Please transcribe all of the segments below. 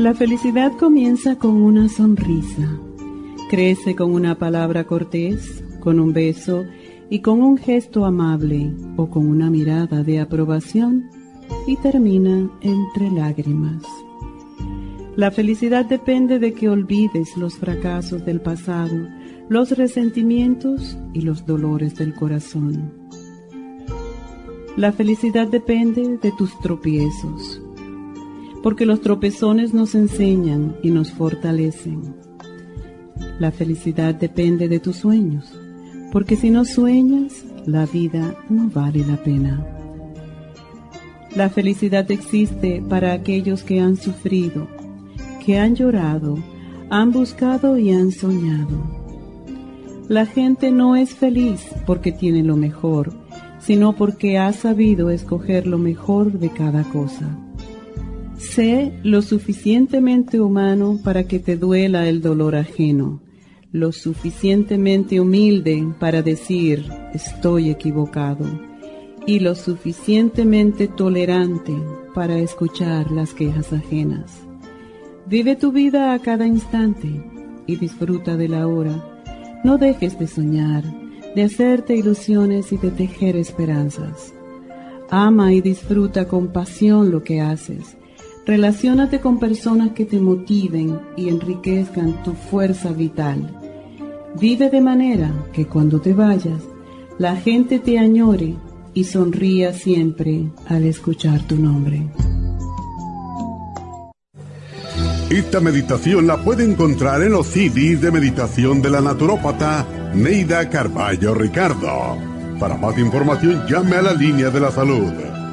La felicidad comienza con una sonrisa, crece con una palabra cortés, con un beso y con un gesto amable o con una mirada de aprobación y termina entre lágrimas. La felicidad depende de que olvides los fracasos del pasado, los resentimientos y los dolores del corazón. La felicidad depende de tus tropiezos porque los tropezones nos enseñan y nos fortalecen. La felicidad depende de tus sueños, porque si no sueñas, la vida no vale la pena. La felicidad existe para aquellos que han sufrido, que han llorado, han buscado y han soñado. La gente no es feliz porque tiene lo mejor, sino porque ha sabido escoger lo mejor de cada cosa. Sé lo suficientemente humano para que te duela el dolor ajeno, lo suficientemente humilde para decir estoy equivocado y lo suficientemente tolerante para escuchar las quejas ajenas. Vive tu vida a cada instante y disfruta de la hora. No dejes de soñar, de hacerte ilusiones y de tejer esperanzas. Ama y disfruta con pasión lo que haces Relaciónate con personas que te motiven y enriquezcan tu fuerza vital. Vive de manera que cuando te vayas, la gente te añore y sonría siempre al escuchar tu nombre. Esta meditación la puede encontrar en los CDs de meditación de la naturópata Neida Carballo Ricardo. Para más información llame a la línea de la salud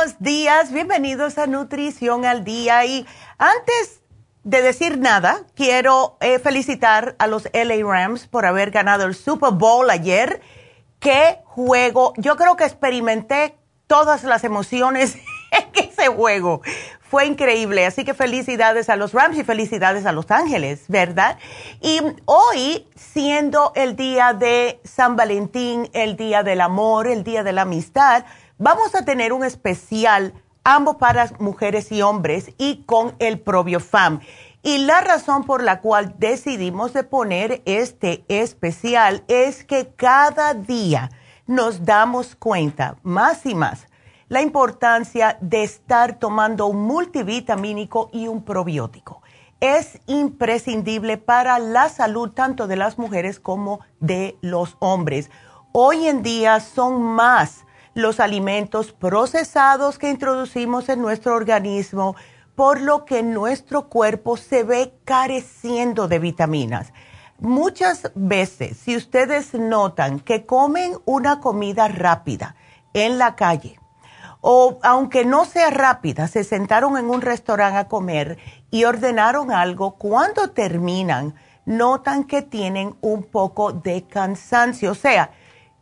Buenos días, bienvenidos a Nutrición al Día. Y antes de decir nada, quiero eh, felicitar a los LA Rams por haber ganado el Super Bowl ayer. Qué juego, yo creo que experimenté todas las emociones en ese juego. Fue increíble, así que felicidades a los Rams y felicidades a Los Ángeles, ¿verdad? Y hoy, siendo el día de San Valentín, el día del amor, el día de la amistad, Vamos a tener un especial, ambos para mujeres y hombres, y con el Fam. Y la razón por la cual decidimos de poner este especial es que cada día nos damos cuenta más y más la importancia de estar tomando un multivitamínico y un probiótico. es imprescindible para la salud tanto de las mujeres como de los hombres. Hoy en día son más los alimentos procesados que introducimos en nuestro organismo, por lo que nuestro cuerpo se ve careciendo de vitaminas. Muchas veces, si ustedes notan que comen una comida rápida en la calle, o aunque no sea rápida, se sentaron en un restaurante a comer y ordenaron algo, cuando terminan, notan que tienen un poco de cansancio, o sea,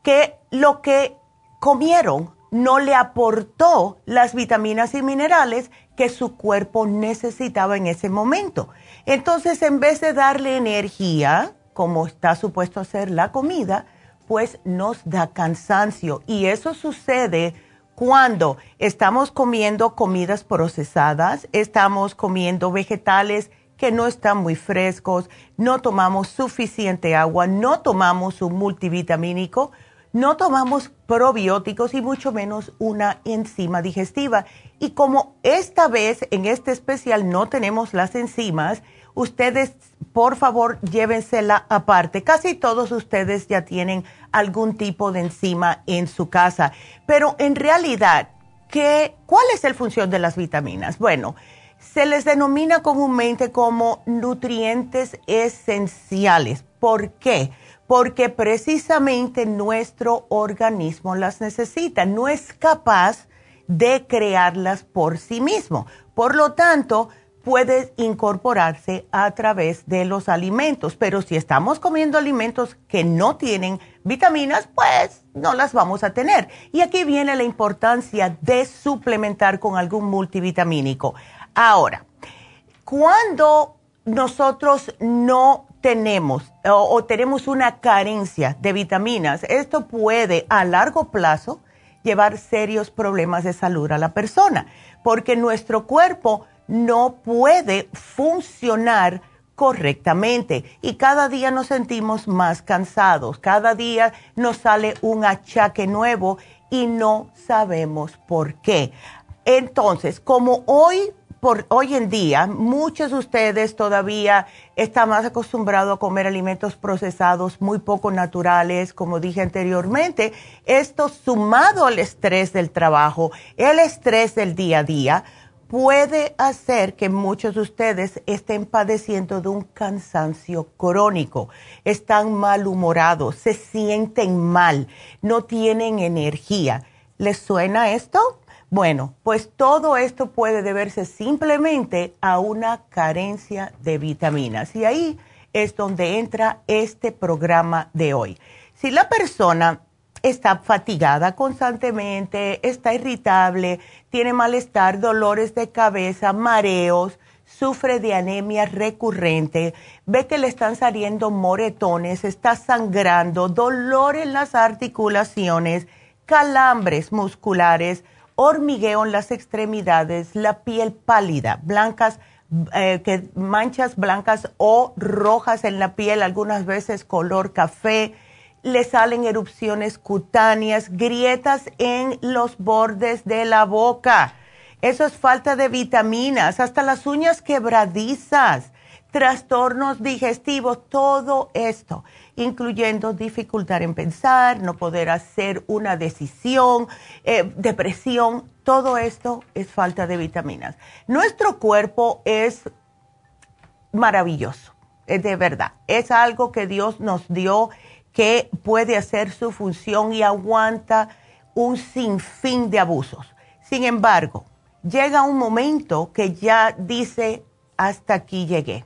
que lo que comieron no le aportó las vitaminas y minerales que su cuerpo necesitaba en ese momento. Entonces, en vez de darle energía, como está supuesto hacer la comida, pues nos da cansancio. Y eso sucede cuando estamos comiendo comidas procesadas, estamos comiendo vegetales que no están muy frescos, no tomamos suficiente agua, no tomamos un multivitamínico, no tomamos probióticos y mucho menos una enzima digestiva. Y como esta vez en este especial no tenemos las enzimas, ustedes por favor llévensela aparte. Casi todos ustedes ya tienen algún tipo de enzima en su casa. Pero en realidad, ¿qué, ¿cuál es la función de las vitaminas? Bueno, se les denomina comúnmente como nutrientes esenciales. ¿Por qué? Porque precisamente nuestro organismo las necesita, no es capaz de crearlas por sí mismo. Por lo tanto, puede incorporarse a través de los alimentos, pero si estamos comiendo alimentos que no tienen vitaminas, pues no las vamos a tener. Y aquí viene la importancia de suplementar con algún multivitamínico. Ahora, cuando nosotros no tenemos o, tenemos una carencia de vitaminas, esto puede a largo plazo llevar serios problemas de salud a la persona, porque nuestro cuerpo no puede funcionar correctamente y cada día nos sentimos más cansados, cada día nos sale un achaque nuevo y no sabemos por qué. Entonces, como hoy por hoy en día, muchos de ustedes todavía están más acostumbrados a comer alimentos procesados muy poco naturales, como dije anteriormente. Esto sumado al estrés del trabajo, el estrés del día a día, puede hacer que muchos de ustedes estén padeciendo de un cansancio crónico, están malhumorados, se sienten mal, no tienen energía. ¿Les suena esto? Bueno, pues todo esto puede deberse simplemente a una carencia de vitaminas y ahí es donde entra este programa de hoy. Si la persona está fatigada constantemente, está irritable, tiene malestar, dolores de cabeza, mareos, sufre de anemia recurrente, ve que le están saliendo moretones, está sangrando, dolor en las articulaciones, calambres musculares, hormigueo en las extremidades, la piel pálida, blancas, eh, que manchas blancas o rojas en la piel, algunas veces color café, le salen erupciones cutáneas, grietas en los bordes de la boca. Eso es falta de vitaminas, hasta las uñas quebradizas, trastornos digestivos, todo esto, incluyendo dificultad en pensar, no poder hacer una decisión, eh, depresión, todo esto es falta de vitaminas. Nuestro cuerpo es maravilloso, es de verdad, es algo que Dios nos dio que puede hacer su función y aguanta un sinfín de abusos. Sin embargo, llega un momento que ya dice, hasta aquí llegué.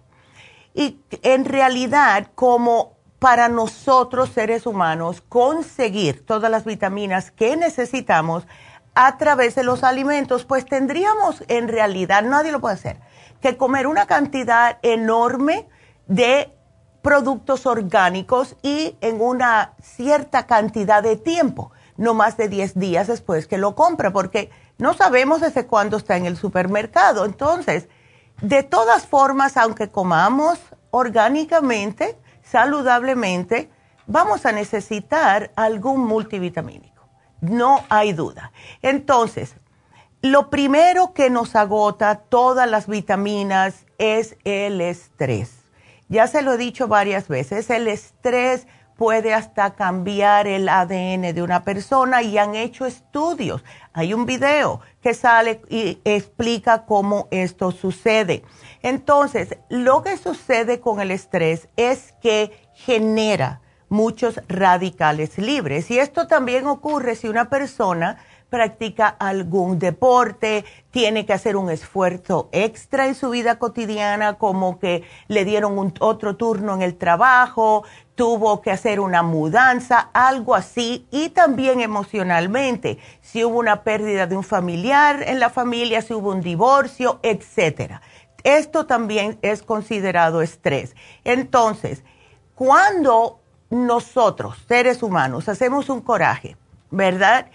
Y en realidad, como para nosotros seres humanos conseguir todas las vitaminas que necesitamos a través de los alimentos, pues tendríamos en realidad, nadie lo puede hacer, que comer una cantidad enorme de productos orgánicos y en una cierta cantidad de tiempo, no más de 10 días después que lo compra, porque no sabemos desde cuándo está en el supermercado. Entonces, de todas formas, aunque comamos orgánicamente, saludablemente, vamos a necesitar algún multivitamínico. No hay duda. Entonces, lo primero que nos agota todas las vitaminas es el estrés. Ya se lo he dicho varias veces, el estrés puede hasta cambiar el ADN de una persona y han hecho estudios. Hay un video que sale y explica cómo esto sucede. Entonces, lo que sucede con el estrés es que genera muchos radicales libres y esto también ocurre si una persona practica algún deporte, tiene que hacer un esfuerzo extra en su vida cotidiana, como que le dieron un, otro turno en el trabajo, tuvo que hacer una mudanza, algo así, y también emocionalmente, si hubo una pérdida de un familiar en la familia, si hubo un divorcio, etcétera. Esto también es considerado estrés. Entonces, cuando nosotros, seres humanos, hacemos un coraje, ¿verdad?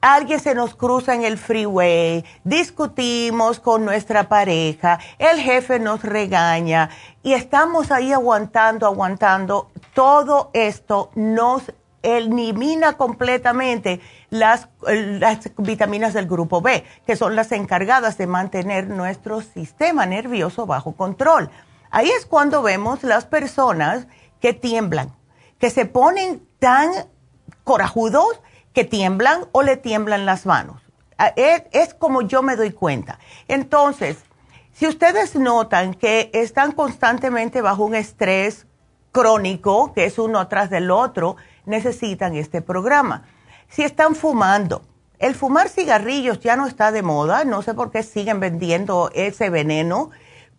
alguien se nos cruza en el freeway, discutimos con nuestra pareja, el jefe nos regaña y estamos ahí aguantando, aguantando. Todo esto nos elimina completamente las, las, vitaminas del grupo B, que son las encargadas de mantener nuestro sistema nervioso bajo control. Ahí es cuando vemos las personas que tiemblan, que se ponen tan corajudos que tiemblan o le tiemblan las manos. Ah, es, como yo me doy cuenta. Entonces, si ustedes notan que están constantemente bajo un estrés crónico, que es uno tras del otro, necesitan este programa. Si están fumando, el fumar cigarrillos ya no está de moda, no sé por qué siguen vendiendo ese veneno,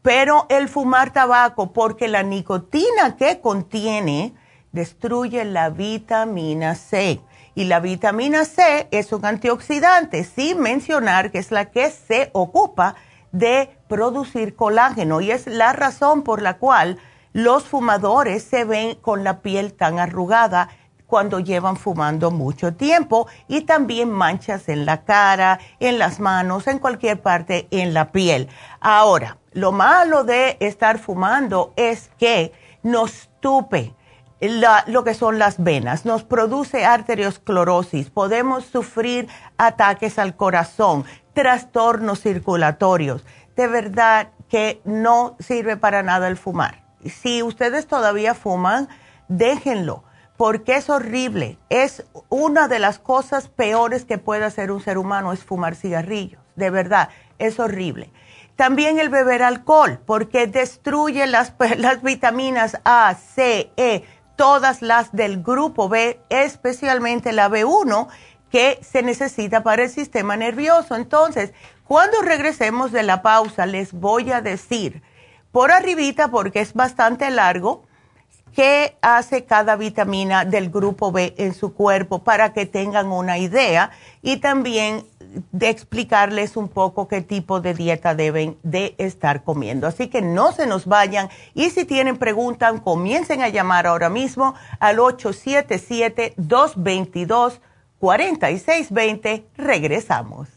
pero el fumar tabaco, porque la nicotina que contiene destruye la vitamina C. Y la vitamina C es un antioxidante, sin mencionar que es la que se ocupa de producir colágeno y es la razón por la cual los fumadores se ven con la piel tan arrugada cuando llevan fumando mucho tiempo y también manchas en la cara, en las manos, en cualquier parte en la piel. Ahora, lo malo de estar fumando es que nos tupe lo que son las venas, nos produce arteriosclerosis, podemos sufrir ataques al corazón, trastornos circulatorios. De verdad que no sirve para nada el fumar. Si ustedes todavía fuman, déjenlo, porque es horrible. Es una de las cosas peores que puede hacer un ser humano es fumar cigarrillos. De verdad, es horrible. También el beber alcohol, porque destruye las, vitaminas A, C, E todas las del grupo B, especialmente la B1, que se necesita para el sistema nervioso. Entonces, cuando regresemos de la pausa, les voy a decir por arribita, porque es bastante largo, qué hace cada vitamina del grupo B en su cuerpo para que tengan una idea y también de explicarles un poco qué tipo de dieta deben de estar comiendo. Así que no se nos vayan y si tienen preguntas, comiencen a llamar ahora mismo al 877-222-4620. Regresamos.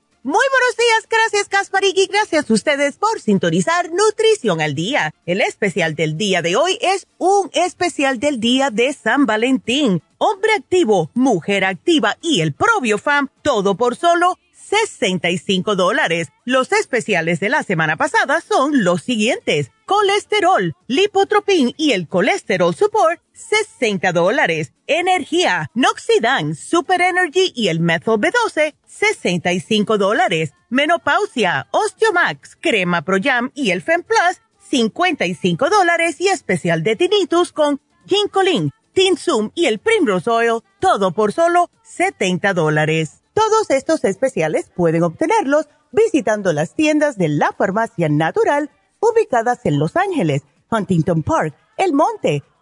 Muy buenos días, gracias Kasparig y gracias a ustedes por sintonizar Nutrición al Día. El especial del día de hoy es un especial del día de San Valentín. Hombre activo, mujer activa y el Fam, todo por solo 65 dólares. Los especiales de la semana pasada son los siguientes. Colesterol, lipotropin y el colesterol support, 60 dólares. Energía, Noxidan, Super Energy y el Methyl B12, 65 dólares. Menopausia, Osteomax, Crema Pro Jam y el Fem Plus, 55 dólares y especial de tinnitus con Ginkolin, Tinsum y el Primrose Oil, todo por solo 70 dólares. Todos estos especiales pueden obtenerlos visitando las tiendas de la farmacia natural ubicadas en Los Ángeles, Huntington Park, El Monte,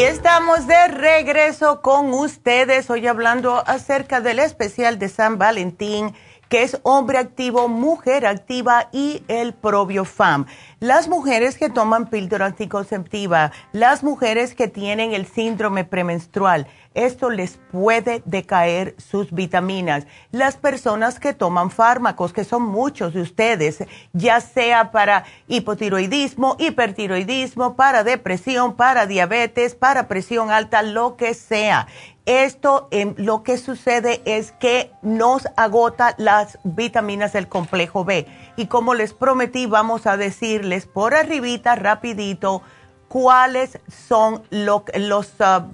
Y estamos de regreso con ustedes hoy hablando acerca del especial de San Valentín que es hombre activo, mujer activa y el FAM. Las mujeres que toman píldora anticonceptiva, las mujeres que tienen el síndrome premenstrual, esto les puede decaer sus vitaminas. Las personas que toman fármacos, que son muchos de ustedes, ya sea para hipotiroidismo, hipertiroidismo, para depresión, para diabetes, para presión alta, lo que sea esto em, lo que sucede es que nos agota las vitaminas del complejo B. Y como les prometí, vamos a decirles por arribita, rapidito, cuáles son los, ah,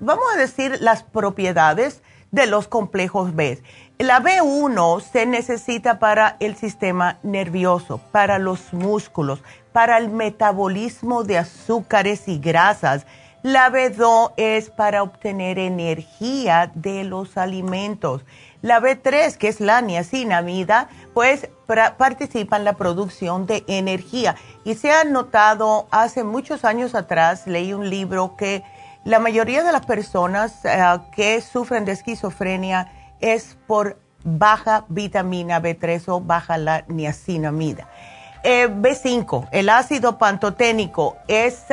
vamos a decir, las propiedades de los complejos B. La B1 se necesita para el sistema nervioso, para los músculos, para el metabolismo de azúcares y grasas la B2 es para obtener energía de los alimentos. La B3, que es la niacinamida, pues participa en la producción de energía. Y se ha notado, hace muchos años atrás, leí un libro que la mayoría de las personas eh, que sufren de esquizofrenia es por baja vitamina B3 o baja la niacinamida. Eh, B5, el ácido pantoténico, es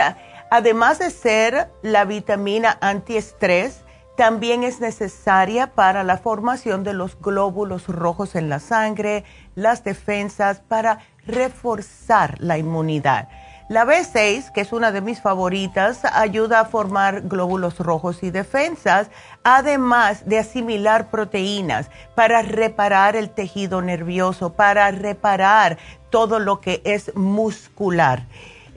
Además de ser la vitamina antiestrés, también es necesaria para la formación de los glóbulos rojos en la sangre, las defensas, para reforzar la inmunidad. La B6, que es una de mis favoritas, ayuda a formar glóbulos rojos y defensas, además de asimilar proteínas para reparar el tejido nervioso, para reparar todo lo que es muscular.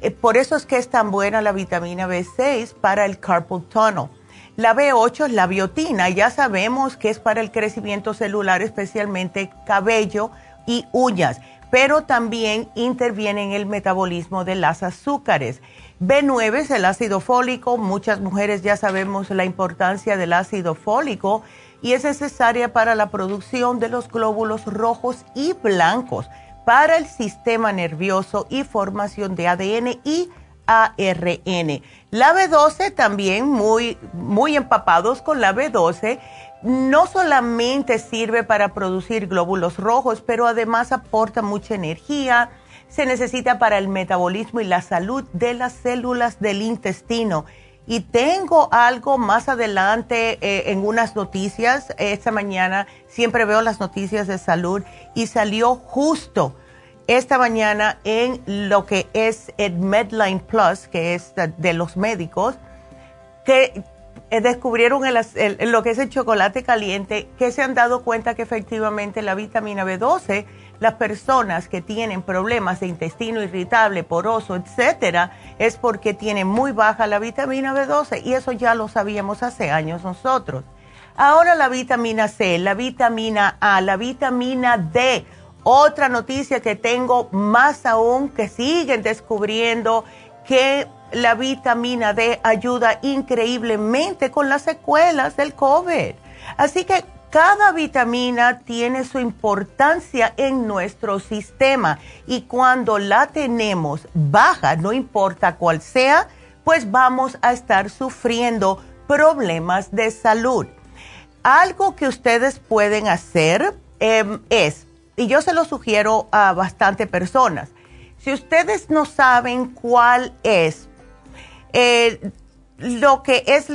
Eh, por eso es que es tan buena la vitamina B6 para el carpal tunnel. La B8 es la biotina, ya sabemos que es para el crecimiento celular, especialmente cabello y uñas, pero también interviene en el metabolismo de las azúcares. B9 es el ácido fólico, muchas mujeres ya sabemos la importancia del ácido fólico y es necesaria para la producción de los glóbulos rojos y blancos para el sistema nervioso y formación de ADN y ARN. La B12 también muy, muy empapados con la B12 no solamente sirve para producir glóbulos rojos, pero además aporta mucha energía, se necesita para el metabolismo y la salud de las células del intestino Y tengo algo más adelante eh, en unas noticias. Esta mañana siempre veo las noticias de salud y salió justo esta mañana en lo que es el Medline Plus, que es de los médicos, que eh, descubrieron lo que es el chocolate caliente, que se han dado cuenta que efectivamente la vitamina B12, las personas que tienen problemas de intestino irritable, poroso, etcétera, es porque tienen muy baja la vitamina B12 y eso ya lo sabíamos hace años nosotros. Ahora la vitamina C, la vitamina A, la vitamina D. Otra noticia que tengo más aún que siguen descubriendo que la vitamina D ayuda increíblemente con las secuelas del COVID. Así que cada vitamina tiene su importancia en nuestro sistema y cuando la tenemos baja, no importa cuál sea, pues vamos a estar sufriendo problemas de salud. Algo que ustedes pueden hacer em, es, y yo se lo sugiero a bastante personas, si ustedes no saben cuál es eh, lo que es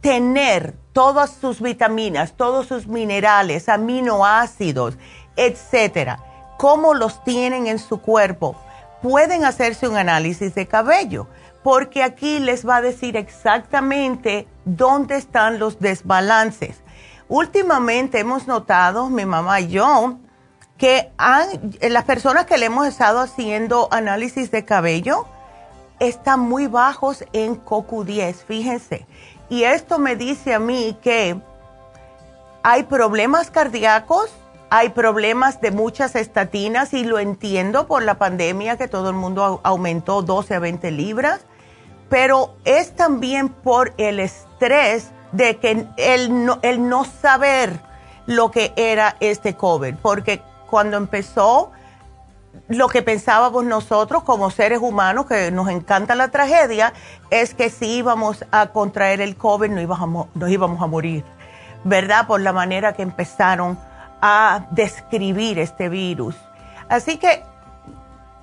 tener todas sus vitaminas, todos sus minerales, aminoácidos, etcétera, cómo los tienen en su cuerpo, pueden hacerse un análisis de cabello, porque aquí les va a decir exactamente dónde están los desbalances. Últimamente hemos notado, mi mamá y yo, que han, las personas que le hemos estado haciendo análisis de cabello, están muy bajos en CoQ10, fíjense. Y esto me dice a mí que hay problemas cardíacos, hay problemas de muchas estatinas y lo entiendo por la pandemia que todo el mundo aumentó 12 a 20 libras, pero es también por el estrés de que el no, el no saber lo que era este COVID, porque cuando empezó lo que pensábamos nosotros como seres humanos, que nos encanta la tragedia, es que si íbamos a contraer el COVID no íbamos nos íbamos a morir, ¿verdad? Por la manera que empezaron a describir este virus. Así que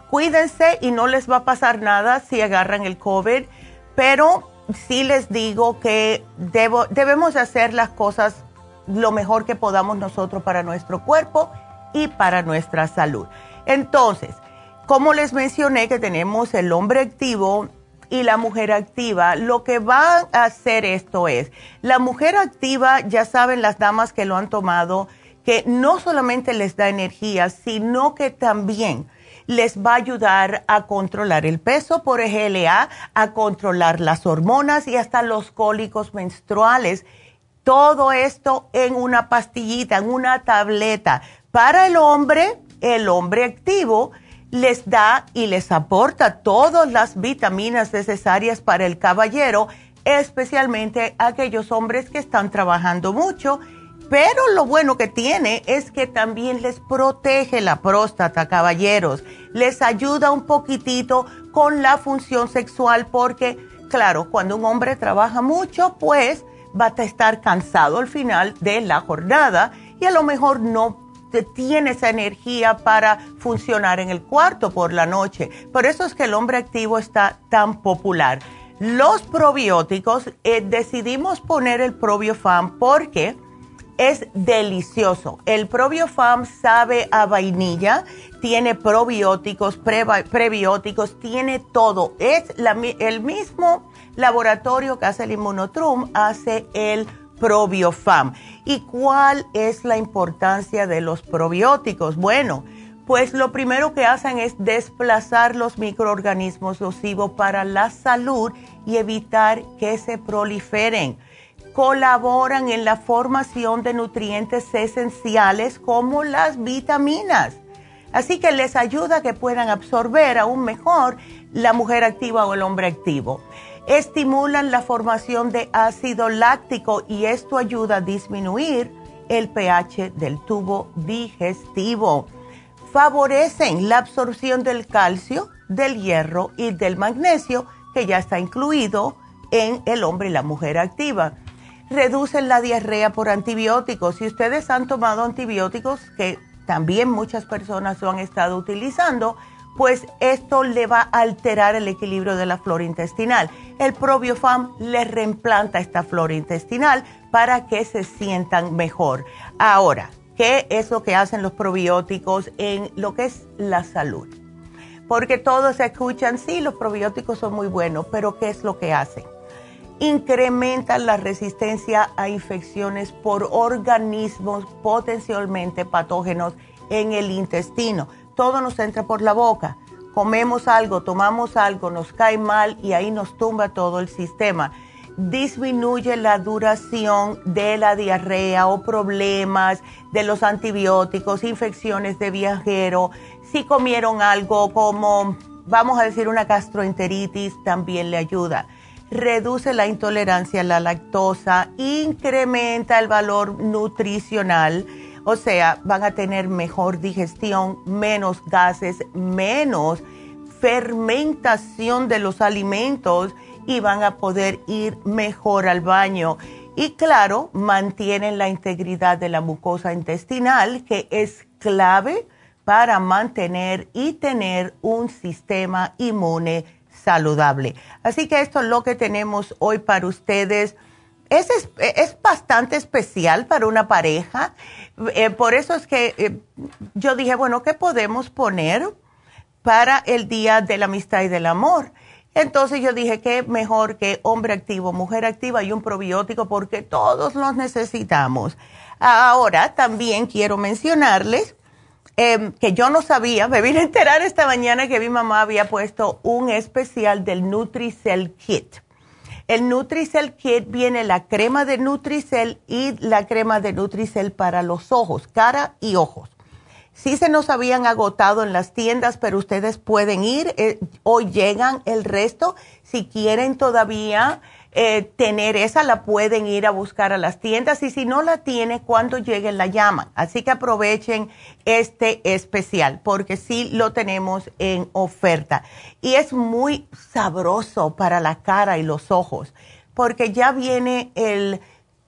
cuídense y no les va a pasar nada si agarran el COVID, pero sí les digo que debemos hacer las cosas lo mejor que podamos nosotros para nuestro cuerpo y para nuestra salud. Entonces, como les mencioné que tenemos el hombre activo y la mujer activa, lo que va a hacer esto es, la mujer activa, ya saben las damas que lo han tomado, que no solamente les da energía, sino que también les va a ayudar a controlar el peso por EGLA, a controlar las hormonas y hasta los cólicos menstruales. Todo esto en una pastillita, en una tableta. Para el hombre, el hombre activo les da y les aporta todas las vitaminas necesarias para el caballero, especialmente aquellos hombres que están trabajando mucho. Pero lo bueno que tiene es que también les protege la próstata, caballeros. Les ayuda un poquitito con la función sexual porque, claro, cuando un hombre trabaja mucho, pues va a estar cansado al final de la jornada y a lo mejor no tiene esa energía para funcionar en el cuarto por la noche. Por eso es que el hombre activo está tan popular. Los probióticos, eh, decidimos poner el probiofam porque es delicioso. El probiofam sabe a vainilla, tiene probióticos, prebióticos, tiene todo. Es el mismo laboratorio que hace el Inmunotrum, hace el probiofam. ¿Y cuál es la importancia de los probióticos? Bueno, pues lo primero que hacen es desplazar los microorganismos nocivos para la salud y evitar que se proliferen. Colaboran en la formación de nutrientes esenciales como las vitaminas. Así que les ayuda a que puedan absorber aún mejor la mujer activa o el hombre activo estimulan la formación de ácido láctico y esto ayuda a disminuir el pH del tubo digestivo. Favorecen la absorción del calcio, del hierro y del magnesio que ya está incluido en el hombre y la mujer activa. Reducen la diarrea por antibióticos. Si ustedes han tomado antibióticos, que también muchas personas lo han estado utilizando, pues esto le va a alterar el equilibrio de la flora intestinal. El probiofam le reemplanta esta flora intestinal para que se sientan mejor. Ahora, ¿qué es lo que hacen los probióticos en lo que es la salud? Porque todos escuchan, sí, los probióticos son muy buenos, pero ¿qué es lo que hacen? Incrementan la resistencia a infecciones por organismos potencialmente patógenos en el intestino todo nos entra por la boca. Comemos algo, tomamos algo, nos cae mal y ahí nos tumba todo el sistema. Disminuye la duración de la diarrea o problemas de los antibióticos, infecciones de viajero. Si comieron algo como, vamos a decir, una gastroenteritis, también le ayuda reduce la intolerancia a la lactosa, incrementa el valor nutricional o sea, van a tener mejor digestión, menos gases, menos fermentación de los alimentos y van a poder ir mejor al baño. Y claro, mantienen la integridad de la mucosa intestinal, que es clave para mantener y tener un sistema inmune saludable. Así que esto es lo que tenemos hoy para ustedes. Es, es, bastante especial para una pareja. Eh, por eso es que eh, yo dije, bueno, ¿qué podemos poner para el Día de la Amistad y del Amor? Entonces yo dije, ¿qué mejor que hombre activo, mujer activa y un probiótico? Porque todos los necesitamos. Ahora también quiero mencionarles em, que yo no sabía, me vine a enterar esta mañana que mi mamá había puesto un especial del Nutricell Kit. El Nutricel Kit viene la crema de Nutricel y la crema de Nutricel para los ojos, cara y ojos. Sí se nos habían agotado en las tiendas, pero ustedes pueden ir, eh, hoy llegan el resto. Si quieren todavía eh, tener esa, la pueden ir a buscar a las tiendas y si no la tiene, cuando lleguen la llaman. Así que aprovechen este especial porque sí lo tenemos en oferta. Y es muy sabroso para la cara y los ojos porque ya viene el,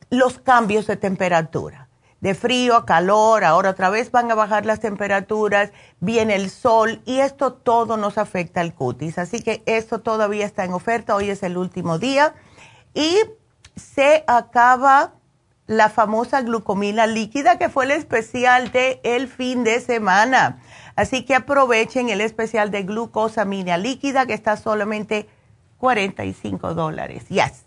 los cambios de temperatura. De frío a calor, ahora otra vez van a bajar las temperaturas, viene el sol y esto todo nos afecta al cutis. Así que esto todavía está en oferta, hoy es el último día y se acaba la famosa glucomina líquida que fue el especial de el fin de semana. Así que aprovechen el especial de glucosamina líquida que está solamente 45 dólares. Yes.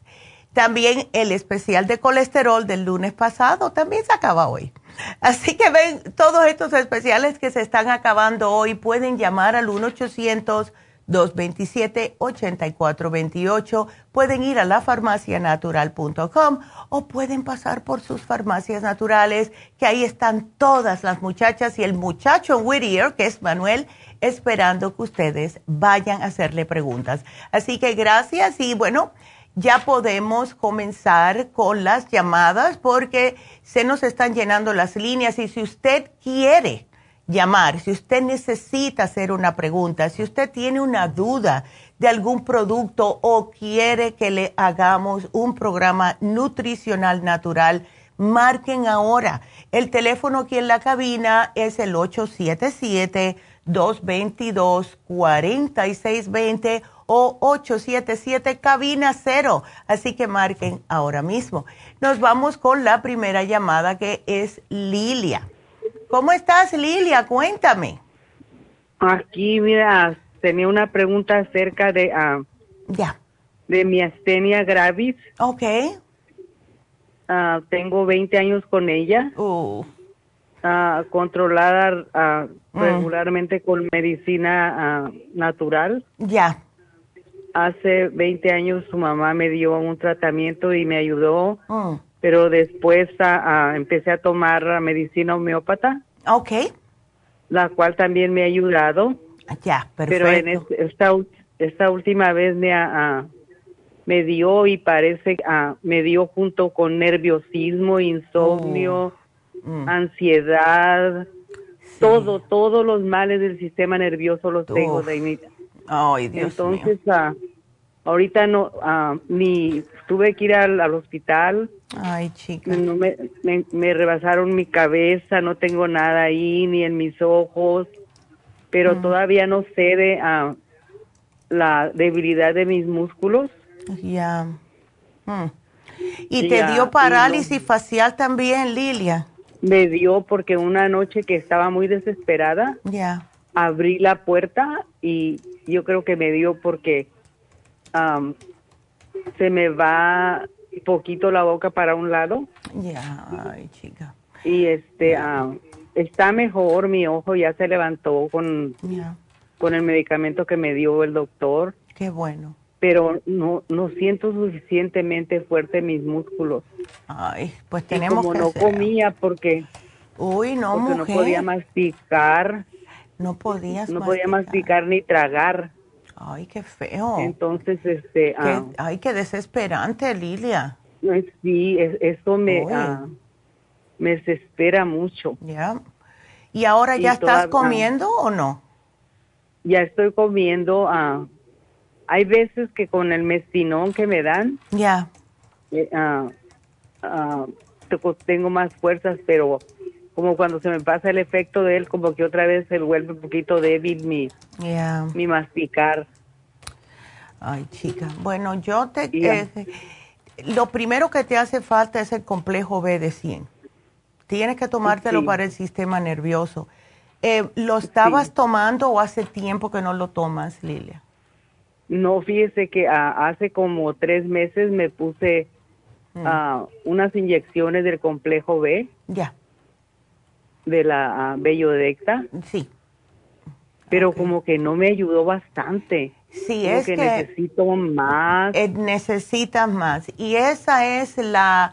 También el especial de colesterol del lunes pasado también se acaba hoy. Así que ven, todos estos especiales que se están acabando hoy pueden llamar al 1 800 227-8428. Pueden ir a lafarmacianatural.com o pueden pasar por sus farmacias naturales, que ahí están todas las muchachas y el muchacho Whittier, que es Manuel, esperando que ustedes vayan a hacerle preguntas. Así que gracias y bueno, ya podemos comenzar con las llamadas porque se nos están llenando las líneas y si usted quiere llamar, si usted necesita hacer una pregunta, si usted tiene una duda de algún producto o quiere que le hagamos un programa nutricional natural, marquen ahora. El teléfono aquí en la cabina es el 877-222-4620 o 877 cabina cero. Así que marquen ahora mismo. Nos vamos con la primera llamada que es Lilia. ¿Cómo estás, Lilia? Cuéntame. Aquí, mira, tenía una pregunta acerca de, uh, ya. de mi astenia gravis. Ok. Uh, tengo 20 años con ella. Uh. controlada mm. regularmente con medicina natural. Ya. Hace 20 años su mamá me dio un tratamiento y me ayudó. Mm pero después empecé a tomar medicina homeópata. Ok. La cual también me ha ayudado. Ya, perfecto. Pero en esta, esta última vez me, me dio y parece, me dio junto con nerviosismo, insomnio, oh. mm. ansiedad, todo, todos los males del sistema nervioso los tengo, de Ay, Dios Entonces, ahorita no, ni tuve que ir al hospital Ay, chica. No me, me, rebasaron mi cabeza, no tengo nada ahí, ni en mis ojos. pero todavía no cede a la debilidad de mis músculos. Ya. Mm. ¿Y te dio parálisis facial también, Lilia? Me dio porque una noche que estaba muy desesperada, Ya. abrí la puerta y yo creo que me dio porque se me va poquito la boca para un lado Ya, ay, chica. y este está mejor, mi ojo ya se levantó con, Ya. con el medicamento que me dio el doctor, Qué bueno. pero no, no siento suficientemente fuerte mis músculos. Ay, pues Y tenemos como que no hacer- comía porque, Uy, no, porque no podía masticar, No podías no podía masticar ni tragar. Ay, qué feo. Entonces, este, Qué- ah, ay, qué desesperante, Lilia. sí, es- eso me, Uy. ah, me desespera mucho. Ya. ¿Y ahora Y ya estás todavía- comiendo o no? Ya estoy comiendo, ah, hay veces que con el mestinón que me dan, Ya. eh, ah, ah, te- tengo más fuerzas, pero como cuando se me pasa el efecto de él, como que otra vez se vuelve un poquito débil mi, mi masticar. Ay, chica. Bueno, yo te... Y ya. eh, lo primero que te hace falta es el complejo B de 100. Tienes que tomártelo Sí. para el sistema nervioso. Eh, ¿Lo estabas tomando o hace tiempo que no lo tomas, Lilia? No, fíjese que ah, hace como tres meses me puse Mm. ah, unas inyecciones del complejo B, Ya, de la ah, Bellodecta, sí. pero como que no me ayudó bastante. Sí, Como es que, que, necesito más. eh, necesitas más. Y esa es la,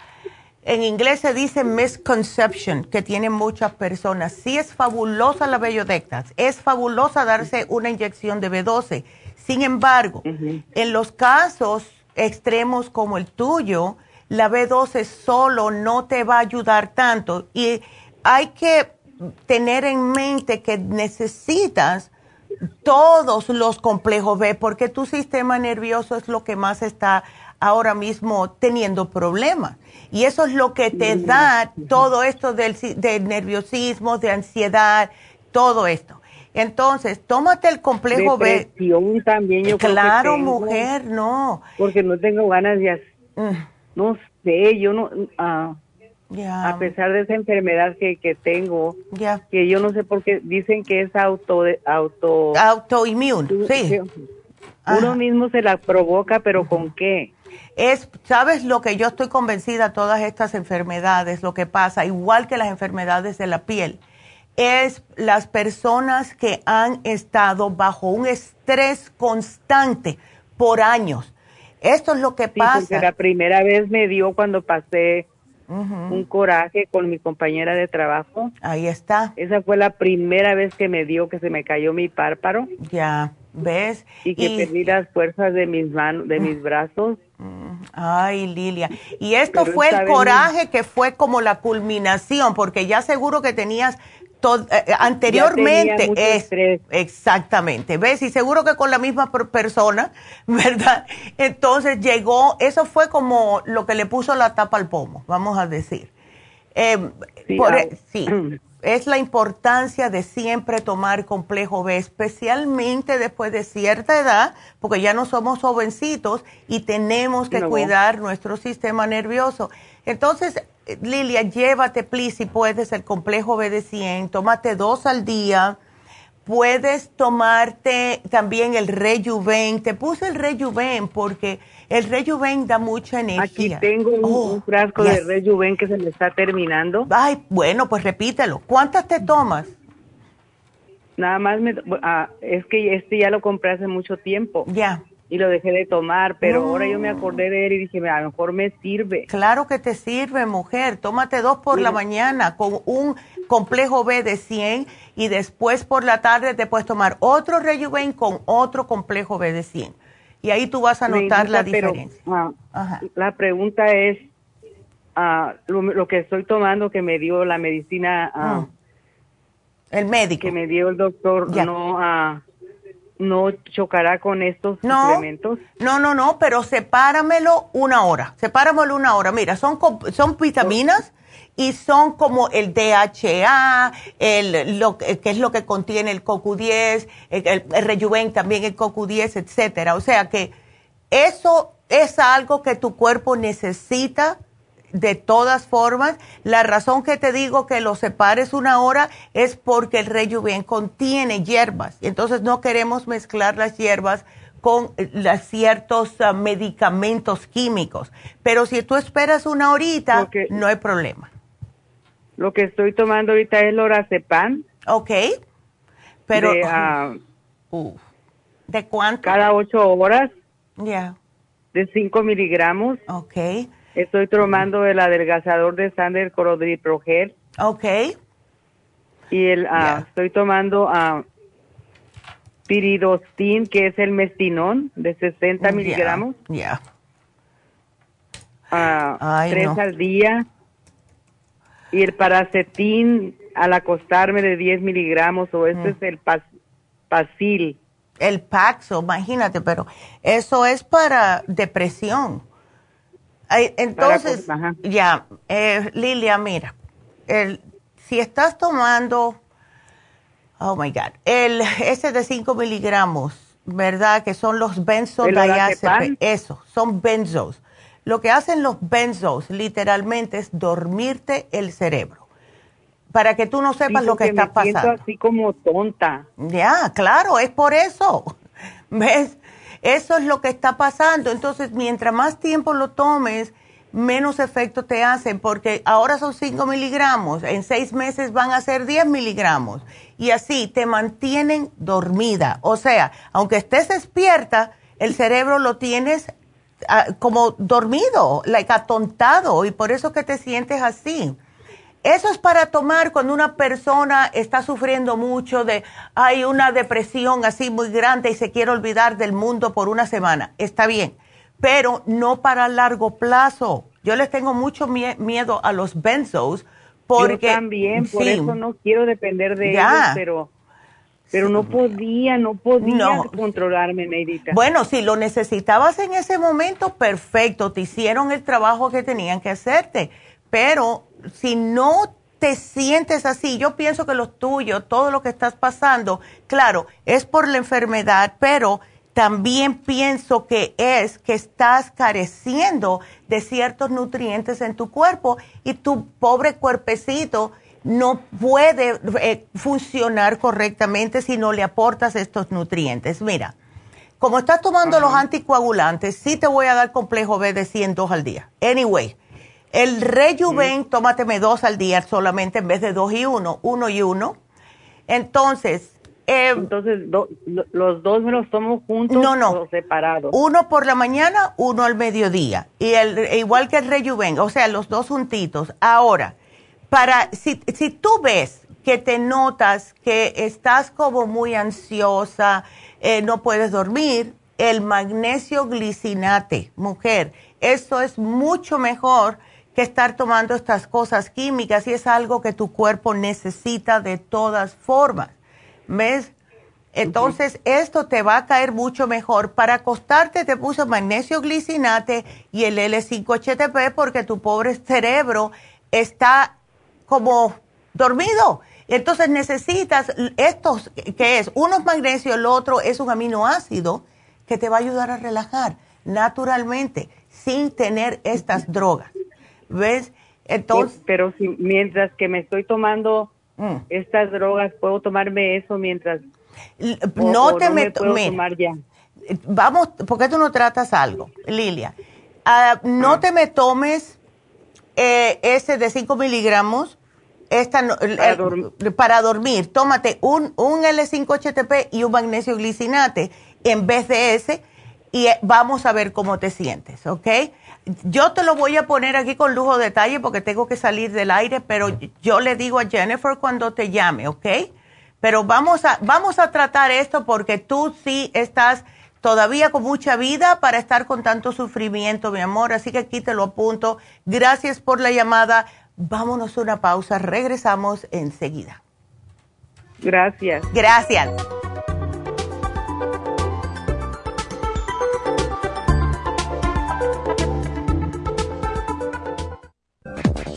en inglés se dice misconception, que tienen muchas personas. Sí es fabulosa la bellodectas, es fabulosa darse una inyección de B12. Sin embargo, en los casos extremos como el tuyo, la B12 solo no te va a ayudar tanto. Y hay que tener en mente que necesitas todos los complejos B, porque tu sistema nervioso es lo que más está ahora mismo teniendo problemas. Y eso es lo que te da todo esto del, si- de nerviosismo, de ansiedad, todo esto. Entonces, tómate el complejo B. También yo creo que Claro, tengo, mujer, no. Porque no tengo ganas de... hacer- Mm, No sé, yo no... ah, A pesar de esa enfermedad que, que tengo, que yo no sé por qué dicen que es auto... auto Autoinmune, sí. Uno mismo se la provoca, pero ¿con qué? Es, ¿sabes lo que yo estoy convencida? Todas estas enfermedades, lo que pasa, igual que las enfermedades de la piel, es las personas que han estado bajo un estrés constante por años. Esto es lo que Sí, porque pasa. la primera vez me dio cuando pasé Un coraje con mi compañera de trabajo. Ahí está, Esa fue la primera vez que me dio que se me cayó mi párparo ya, ¿ves? y que perdí las fuerzas de mis manos, de mis brazos. Ay, Lilia. Y esto Pero fue el vez coraje que fue como la culminación, porque ya seguro que tenías eh, eh, anteriormente es exactamente, ¿ves? Y seguro que con la misma per- persona, ¿verdad? Entonces llegó, eso fue como lo que le puso la tapa al pomo, vamos a decir. Eh, Sí, por ah, e- sí, es la importancia de siempre tomar complejo B, especialmente después de cierta edad, porque ya no somos jovencitos y tenemos que No. cuidar nuestro sistema nervioso. Entonces, Lilia, llévate, please, si puedes, el complejo B de 100, tómate dos al día. Puedes tomarte también el Rejuven. Te puse el Rejuven porque el Rejuven da mucha Aquí energía. tengo un, Oh, un frasco yes. de Rejuven que se me está terminando. Ay, bueno, pues repítelo. ¿Cuántas te tomas? Nada más me, ah, es que este ya lo compré hace mucho tiempo Ya, y lo dejé de tomar, pero ahora yo me acordé de él y dije, a lo mejor me sirve. claro que te sirve, mujer. Tómate dos por la mañana con un complejo B de 100 y después por la tarde te puedes tomar otro Rejuven con otro complejo B de 100. Y ahí tú vas a notar la Neidita, pero, diferencia. ah, Ajá. la pregunta es, ah, lo, lo que estoy tomando que me dio la medicina ah, Mm. El médico. que me dio el doctor, no ah, no chocará con estos No, suplementos. no, no, no, pero sepáramelo una hora. Sepáramelo una hora. Mira, son, son vitaminas y son como el DHA, el, lo, que es lo que contiene el CoQ10, el, el Rejuven también el CoQ10, etcétera. O sea que eso es algo que tu cuerpo necesita de todas formas. La razón que te digo que lo separes una hora es porque el Rejuven contiene hierbas. Entonces no queremos mezclar las hierbas con eh, ciertos ah, medicamentos químicos. Pero si tú esperas una horita, no hay problema. Lo que estoy tomando ahorita es lorazepam. Ok. Pero... De, ah, ¿De cuánto? Cada ocho horas. Ya. De cinco miligramos. Ok. Estoy tomando el adelgazador de Sander Corodriprogel. Ok. Y el, ah, estoy tomando a piridostin, que es el mestinón, de 60 miligramos. Ya. tres al día. Y el paracetín al acostarme de 10 miligramos, o este mm. es el Pasil. El Paxo, imagínate, pero eso es para depresión. Entonces, ya, eh, Lilia, mira, el, si estás tomando Oh my God. El, ese de 5 miligramos, ¿verdad? Que son los benzodiazepam. Eso, son benzos. Lo que hacen los benzos literalmente es dormirte el cerebro. Para que tú no sepas lo que, está me pasando. Siento así como tonta. Ya, claro, es por eso. ¿Ves? Eso es lo que está pasando. Entonces, mientras más tiempo lo tomes, menos efecto te hacen, porque ahora son 5 miligramos, en seis meses van a ser 10 miligramos, y así te mantienen dormida. O sea, aunque estés despierta, el cerebro lo tienes ah, como dormido, like atontado, y por eso que te sientes así. Eso es para tomar cuando una persona está sufriendo mucho de, hay una depresión así muy grande y se quiere olvidar del mundo por una semana. Está bien pero no para largo plazo. Yo les tengo mucho miedo a los benzos porque... Yo también, por eso no quiero depender de ellos, pero... Pero no podía, no podía controlarme, Neidita. Bueno, si lo necesitabas en ese momento, perfecto, te hicieron el trabajo que tenían que hacerte. Pero si no te sientes así, yo pienso que lo tuyo, todo lo que estás pasando, claro, es por la enfermedad, pero también pienso que es que estás careciendo de ciertos nutrientes en tu cuerpo y tu pobre cuerpecito no puede eh, funcionar correctamente si no le aportas estos nutrientes. Mira, como estás tomando los anticoagulantes, sí te voy a dar complejo B de 100 dos al día. Anyway, el Rejuven, tómateme dos al día solamente en vez de dos y uno, uno y uno. Entonces, eh, Entonces, ¿los dos me los tomo juntos o separados? Uno por la mañana, uno al mediodía. Y el, igual que el Rejuven, o sea, los dos juntitos. Ahora, para si, si tú ves que te notas que estás como muy ansiosa, eh, no puedes dormir, el magnesio glicinate, mujer, eso es mucho mejor que estar tomando estas cosas químicas y es algo que tu cuerpo necesita de todas formas. ¿Ves? Entonces, esto te va a caer mucho mejor. Para acostarte te puso magnesio glicinate y el L5-HTP porque tu pobre cerebro está como dormido. Entonces necesitas estos, que es? Uno es magnesio, el otro es un aminoácido que te va a ayudar a relajar naturalmente sin tener estas drogas. ¿Ves? Entonces, pero si mientras que me estoy tomando Mm. estas drogas, ¿puedo tomarme eso mientras... No te me, tomar ya? Vamos, ¿por qué tú no tratas algo, Lilia? Ah, no ah. te me tomes eh, ese de 5 miligramos esta, para, dormir. Tómate un, un L5-HTP y un magnesio glicinate en vez de ese y eh, vamos a ver cómo te sientes, ¿ok? Yo te lo voy a poner aquí con lujo de detalle porque tengo que salir del aire, pero yo le digo a Jennifer cuando te llame, ¿ok? Pero vamos a, vamos a tratar esto porque tú sí estás todavía con mucha vida para estar con tanto sufrimiento, mi amor. Así que aquí te lo apunto. Gracias por la llamada. Vámonos a una pausa. Regresamos enseguida. Gracias. Gracias.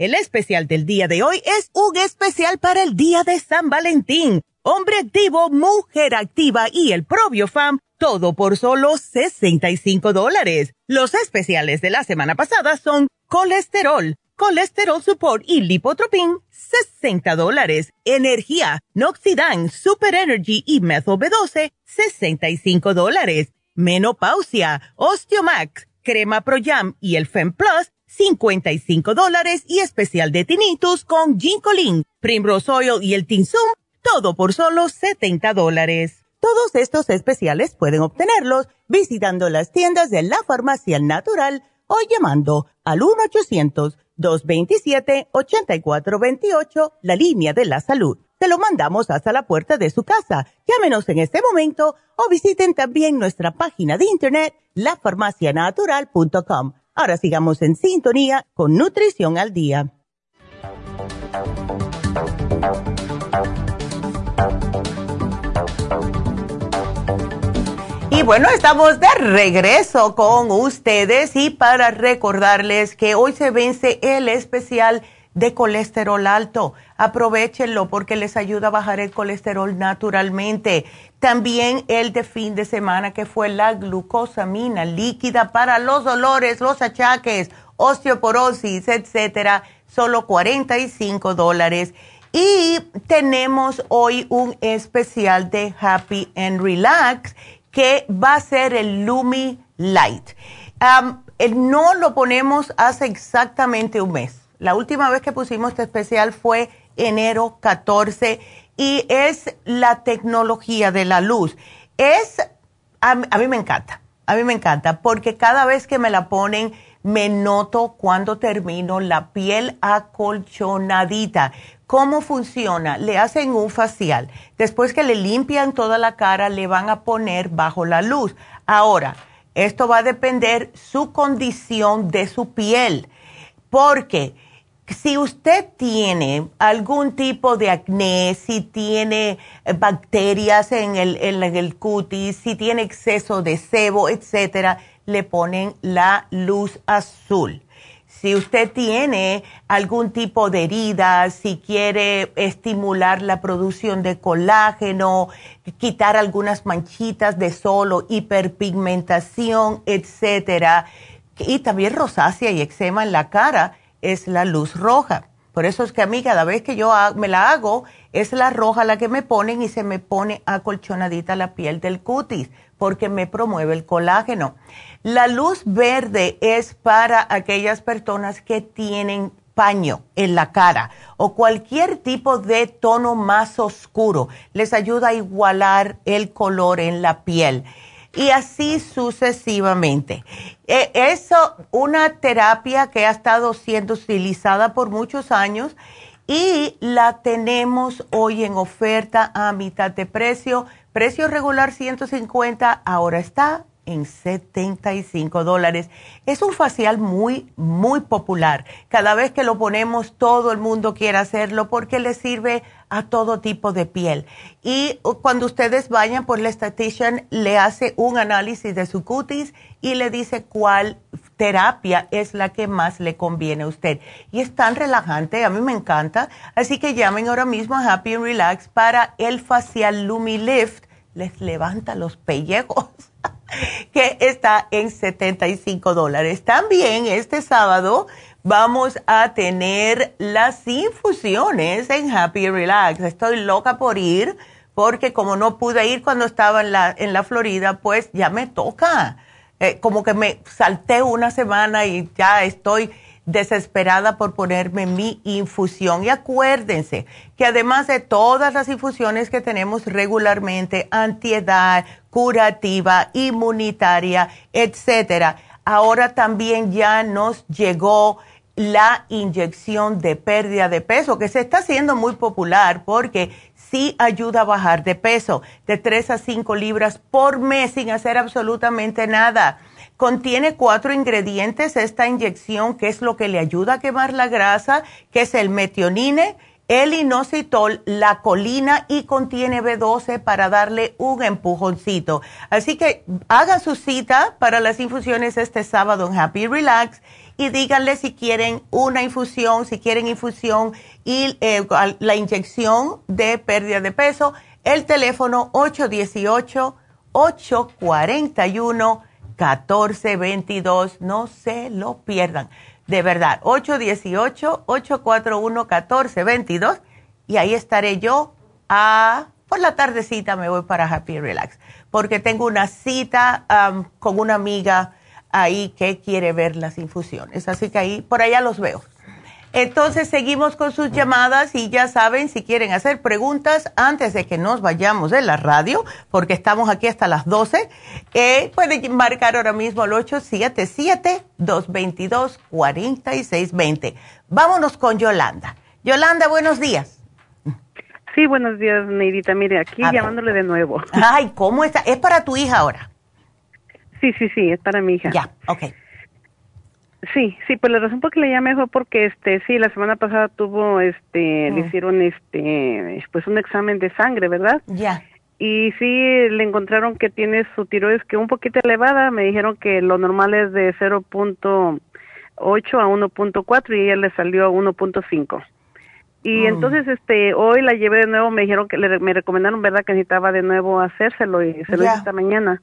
El especial del día de hoy es un especial para el día de San Valentín. Hombre activo, mujer activa y el Fam, todo por solo 65 dólares. Los especiales de la semana pasada son colesterol, colesterol support y lipotropin, 60 dólares. Energía, Noxidan, Super Energy y Methyl B12, 65 dólares. Menopausia, Osteomax, Crema Pro Jam y el Fem Plus, 55 dólares y especial de tinnitus con Ginkolin, Primrose Oil y el Tinsum, todo por solo 70 dólares. Todos estos especiales pueden obtenerlos visitando las tiendas de la farmacia natural o llamando al 1-800-227-8428, la línea de la salud. Se lo mandamos hasta la puerta de su casa. Llámenos en este momento o visiten también nuestra página de internet, lafarmacianatural.com Ahora sigamos en sintonía con Nutrición al Día. Y bueno, estamos de regreso con ustedes y para recordarles que hoy se vence el especial de colesterol alto. Aprovechenlo porque les ayuda a bajar el colesterol naturalmente. También el de fin de semana que fue la glucosamina líquida para los dolores, los achaques, osteoporosis, etcétera, solo 45 dólares. Y tenemos hoy un especial de Happy and Relax que va a ser el Lumi Light. no lo ponemos hace exactamente un mes la última vez que pusimos este especial fue enero 14 y es la tecnología de la luz. Es, a, mí me encanta, a mí me encanta porque cada vez que me la ponen me noto cuando termino la piel acolchonadita. ¿Cómo funciona? Le hacen un facial. Después que le limpian toda la cara, le van a poner bajo la luz. Ahora, esto va a depender su condición de su piel. Porque si usted tiene algún tipo de acné, si tiene eh, bacterias en el, en el cutis, si tiene exceso de sebo, etcétera, le ponen la luz azul. Si usted tiene algún tipo de herida, si quiere estimular la producción de colágeno, quitar algunas manchitas de solo, hiperpigmentación, etcétera, y también rosácea y eczema en la cara, es la luz roja. Por eso es que a mí cada vez que yo me la hago, es la roja la que me ponen y se me pone acolchonadita la piel del cutis, porque me promueve el colágeno. La luz verde es para aquellas personas que tienen paño en la cara o cualquier tipo de tono más oscuro. Les ayuda a igualar el color en la piel y así sucesivamente. E, eso, una terapia que ha estado siendo utilizada por muchos años y la tenemos hoy en oferta a mitad de precio. Precio regular 150, ahora está en 75 dólares. Es un facial muy, muy popular. Cada vez que lo ponemos, todo el mundo quiere hacerlo porque le sirve a todo tipo de piel. Y cuando ustedes vayan por la esthetician, le hace un análisis de su cutis y le dice cuál terapia es la que más le conviene a usted. Y es tan relajante, a mí me encanta. Así que llamen ahora mismo a Happy and Relax para el facial Lumi Lift. Les levanta los pellejos que está en 75 dólares. También este sábado vamos a tener las infusiones en Happy Relax. Estoy loca por ir porque como no pude ir cuando estaba en la, en la Florida, pues ya me toca. eh, como que me salté una semana y ya estoy desesperada por ponerme mi infusión. Y acuérdense que además de todas las infusiones que tenemos regularmente, antiedad, curativa, inmunitaria, etcétera, ahora también ya nos llegó la inyección de pérdida de peso, que se está haciendo muy popular porque sí ayuda a bajar de peso de 3 a 5 libras por mes sin hacer absolutamente nada. Contiene cuatro ingredientes esta inyección, que es lo que le ayuda a quemar la grasa, que es el metionine, el inositol, la colina y contiene B12 para darle un empujoncito. Así que haga su cita para las infusiones este sábado en Happy Relax y díganle si quieren una infusión, si quieren infusión y eh, la inyección de pérdida de peso. El teléfono 818-841-1422. No se lo pierdan de verdad, 818-841-1422 y ahí estaré yo a, por la tardecita me voy para Happy Relax, porque tengo una cita con una amiga ahí que quiere ver las infusiones, así que ahí, por allá los veo. Entonces seguimos con sus llamadas y ya saben, si quieren hacer preguntas antes de que nos vayamos de la radio, porque estamos aquí hasta las 12, eh, pueden marcar ahora mismo al 877-222-4620. Vámonos con Yolanda. Yolanda, buenos días. Sí, buenos días, Neidita. Mire, aquí llamándole de nuevo. Ay, ¿cómo está? ¿Es para tu hija ahora? Sí, sí, sí, es para mi hija. Ya, ok. Sí, sí, pues la razón por que le llamé fue porque este sí, la semana pasada tuvo este le mm. hicieron este pues un examen de sangre, ¿verdad? Ya. Y sí le encontraron que tiene su tiroides que un poquito elevada, me dijeron que lo normal es de 0.8 a 1.4 y ella le salió a 1.5. Y mm. entonces este hoy la llevé de nuevo, me dijeron que le, me recomendaron, ¿verdad? que necesitaba de nuevo hacérselo y se lo hice esta mañana.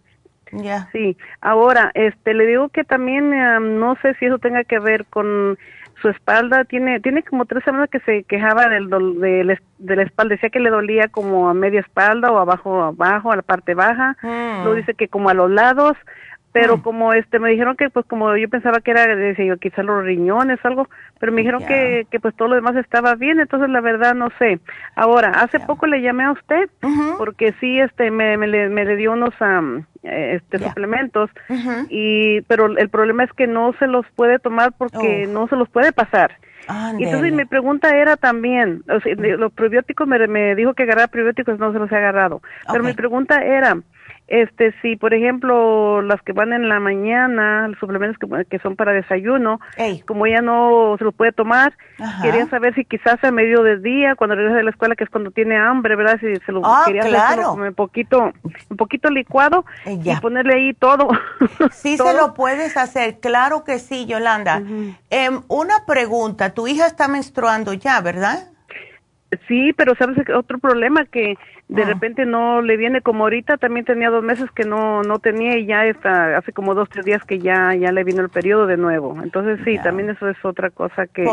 Ya. Sí. Ahora, este, le digo que también no sé si eso tenga que ver con su espalda. Tiene, tiene como tres semanas que se quejaba del de, de, la espalda. Decía que le dolía como a media espalda o abajo, abajo, a la parte baja. Mm. Luego dice que como a los lados pero mm. como este me dijeron que pues como yo pensaba que era decía yo quizás los riñones algo pero me dijeron que, que pues todo lo demás estaba bien entonces la verdad no sé. Ahora hace poco le llamé a usted porque sí este me, me, le, me le dio unos este suplementos y pero el problema es que no se los puede tomar porque no se los puede pasar. Y entonces mi pregunta era también, o sea, los probióticos me, me dijo que agarrar probióticos, no se los he agarrado. Pero mi pregunta era, este, si por ejemplo las que van en la mañana, los suplementos que, son para desayuno, como ella no se los puede tomar, quería saber si quizás a medio del día, cuando regresa de la escuela, que es cuando tiene hambre, ¿verdad? Si se lo ah, quería hacer un poquito, un poquito licuado y ponerle ahí todo. Sí se lo puedes hacer, claro que sí, Yolanda. Em, una pregunta, tu hija está menstruando ya, ¿verdad? Sí, pero sabes otro problema que de ah. repente no le viene como ahorita también tenía dos meses que no no tenía y ya está hace como dos tres días que ya ya le vino el periodo de nuevo. Entonces sí también eso es otra cosa que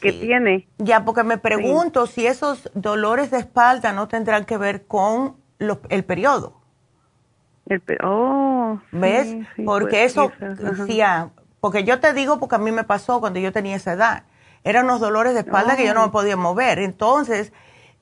que tiene. Ya porque me pregunto si esos dolores de espalda no tendrán que ver con el periodo. El oh ves porque eso decía porque yo te digo porque a mí me pasó cuando yo tenía esa edad. Eran unos dolores de espalda que yo no me podía mover. Entonces,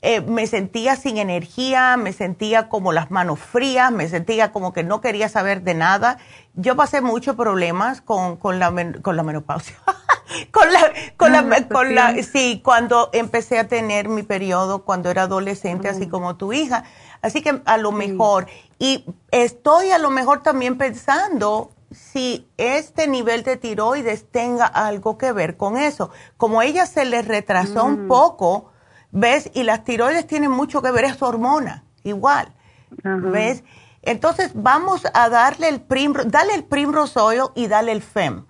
eh, me sentía sin energía, me sentía como las manos frías, me sentía como que no quería saber de nada. Yo pasé muchos problemas con, con, la, con la menopausia. con la, con la, con la, sí, cuando empecé a tener mi periodo, cuando era adolescente, así como tu hija. Así que a lo mejor, y estoy a lo mejor también pensando si este nivel de tiroides tenga algo que ver con eso. Como ella se le retrasó un mm. poco, ¿ves? Y las tiroides tienen mucho que ver, es hormona, igual, ¿ves? Entonces vamos a darle el primro, dale el primrose oil y dale el FEM.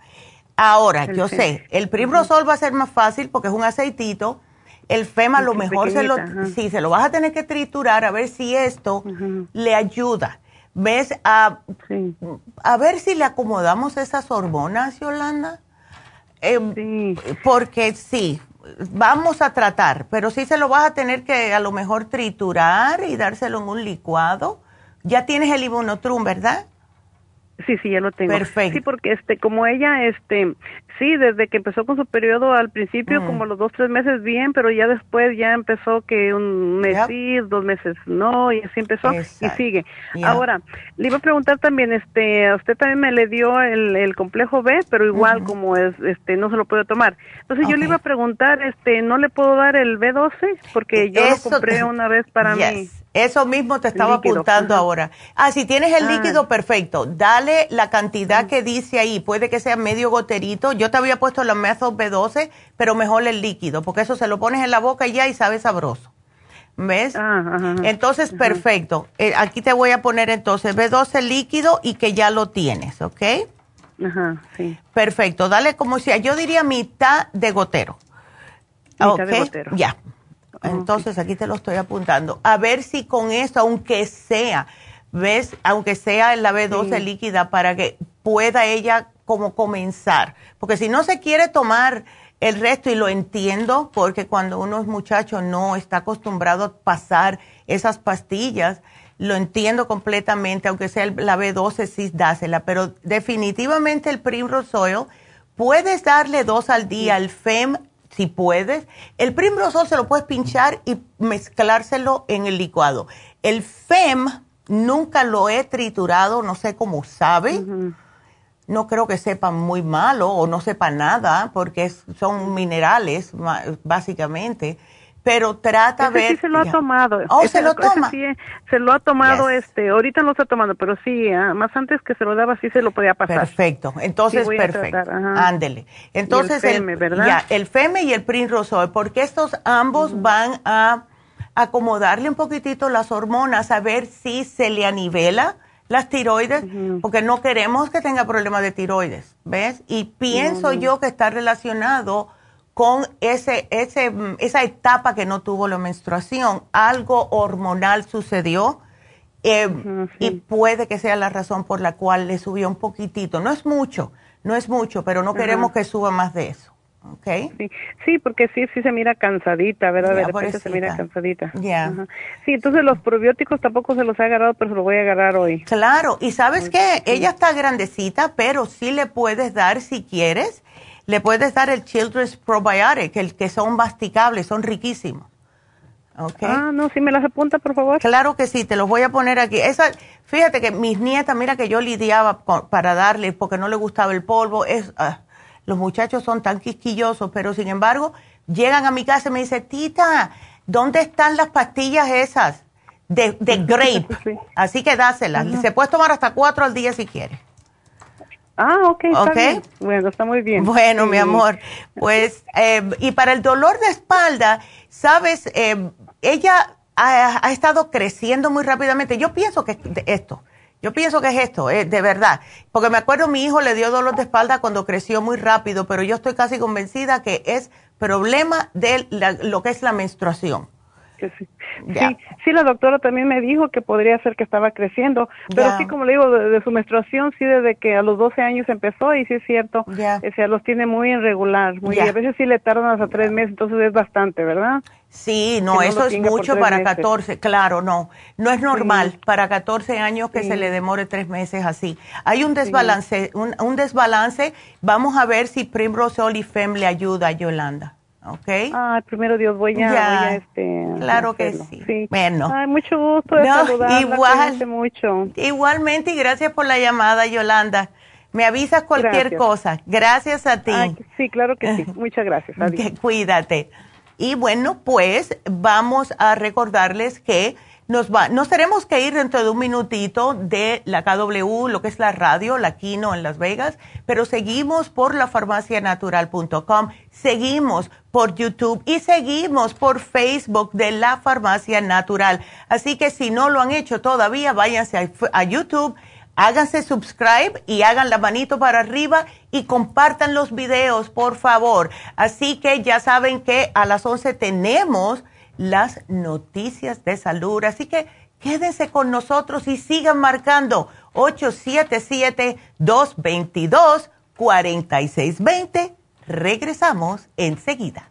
Ahora, yo sé, el primrose oil va a ser más fácil porque es un aceitito. El FEM a lo mejor se lo, sí, se lo vas a tener que triturar a ver si esto le ayuda. ¿Ves? A, a ver si le acomodamos esas hormonas, Yolanda. Eh, porque sí, vamos a tratar, pero sí se lo vas a tener que a lo mejor triturar y dárselo en un licuado. Ya tienes el Ibunotrum, ¿verdad? Sí, sí, ya lo tengo. Perfecto. Sí, porque este, como ella, este, sí, desde que empezó con su periodo al principio, Mm. como los dos, tres meses bien, pero ya después ya empezó que un mes Yep. sí, dos meses no, y así empezó Exacto. y sigue. Ahora, le iba a preguntar también, este, a usted también me le dio el, el complejo B, pero igual como es, este, no se lo puede tomar. Entonces yo le iba a preguntar, este, ¿no le puedo dar el B12? Porque yo Eso- lo compré una vez para Yes. mí. Eso mismo te estaba Líquido, apuntando ahora. Ah, si tienes el Ah. líquido, perfecto. Dale la cantidad que dice ahí. Puede que sea medio goterito. Yo te había puesto la Method B12, pero mejor el líquido, porque eso se lo pones en la boca y ya y sabe sabroso. ¿Ves? Ah. Entonces, perfecto. Eh, aquí te voy a poner entonces B12 líquido y que ya lo tienes, ¿ok? Ajá, sí. Perfecto. Dale como si yo diría mitad de gotero. Mitad de Ok, gotero. Ya. Entonces aquí te lo estoy apuntando. A ver si con esto, aunque sea, ¿ves? Aunque sea la B12 Sí. líquida para que pueda ella como comenzar. Porque si no se quiere tomar el resto, y lo entiendo, porque cuando uno es muchacho no está acostumbrado a pasar esas pastillas, lo entiendo completamente, aunque sea la B12, sí dásela, pero definitivamente el Primrose Oil, puedes darle dos al día, el FEM, si puedes. El Primrose Oil se lo puedes pinchar y mezclárselo en el licuado. El FEM nunca lo he triturado, no sé cómo sabe. No creo que sepa muy malo o no sepa nada, porque es- son minerales, básicamente. Pero trata Ese ver. sí se lo ha ya. tomado. Oh, Ese- se lo toma. sí, se lo ha tomado, Yes. este, ahorita no lo está tomando, pero sí, ah, más antes que se lo daba sí se lo podía pasar. Perfecto, entonces Sí, perfecto. Ándele. Entonces Y el Feme, ¿verdad? ya, el FEME y el Primrose Oil, porque estos ambos van a acomodarle un poquitito las hormonas a ver si se le anivela las tiroides, porque no queremos que tenga problemas de tiroides, ¿ves? Y pienso yo que está relacionado con ese, ese, esa etapa que no tuvo la menstruación, algo hormonal sucedió eh, y puede que sea la razón por la cual le subió un poquitito. No es mucho, no es mucho, pero no queremos que suba más de eso. ¿Ok? Sí, sí, porque sí, sí se mira cansadita, ¿verdad? Ya, de repente se mira cansadita. Ya. Sí, entonces los probióticos tampoco se los he agarrado, pero se los voy a agarrar hoy. Claro, y sabes que ella está grandecita, pero sí le puedes dar, si quieres, le puedes dar el Children's Probiotic, el que son masticables, son riquísimos. Ah, no, sí me las apunta, por favor. Claro que sí, te los voy a poner aquí. Esa, fíjate que mis nietas, mira que yo lidiaba con- para darle porque no le gustaba el polvo. Es, ah, los muchachos son tan quisquillosos, pero sin embargo, llegan a mi casa y me dicen, tita, ¿dónde están las pastillas esas de, de grape? Sí. Así que dáselas. Se puedes tomar hasta cuatro al día si quieres. Ah, ok, está bien. Bueno, está muy bien. Bueno, mi amor, pues, eh, y para el dolor de espalda, sabes, Eh, ella ha, ha estado creciendo muy rápidamente. Yo pienso que esto, yo pienso que es esto, eh, de verdad. Porque me acuerdo mi hijo le dio dolor de espalda cuando creció muy rápido, pero yo estoy casi convencida que es problema de la- lo que es la menstruación. Que sí. Sí, sí, la doctora también me dijo que podría ser que estaba creciendo, pero Ya. sí, como le digo, de, de su menstruación, sí, desde que a los 12 años empezó, y sí es cierto, Ya. o sea, los tiene muy irregular, muy, y a veces sí le tardan hasta tres meses, entonces es bastante, ¿verdad? Sí, no, eso es mucho para meses. 14, claro, no, no es normal para 14 años que Sí. se le demore tres meses así. Hay un desbalance, un, un desbalance, vamos a ver si Primrose Oil y Fem le ayuda a Yolanda, ¿ok? Ah, primero Dios, voy a, Ya. voy a este. Claro que hacerlo. sí. Bueno. Ay, mucho gusto de No, igual. mucho. Igualmente y gracias por la llamada, Yolanda. Me avisas cualquier Gracias. cosa. Gracias a ti. Ay, sí, claro que sí. Muchas gracias. Adiós. Que cuídate. Y bueno, pues vamos a recordarles que nos va, nos tenemos que ir dentro de un minutito de la KW, lo que es la radio, la Kino en Las Vegas, pero seguimos por lafarmacianatural.com, seguimos por YouTube y seguimos por Facebook de La Farmacia Natural. Así que si no lo han hecho todavía, váyanse a, a YouTube Háganse subscribe y hagan la manito para arriba y compartan los videos, por favor. Así que ya saben que a las 11 tenemos las noticias de salud. Así que quédense con nosotros y sigan marcando 877-222-4620. Regresamos enseguida.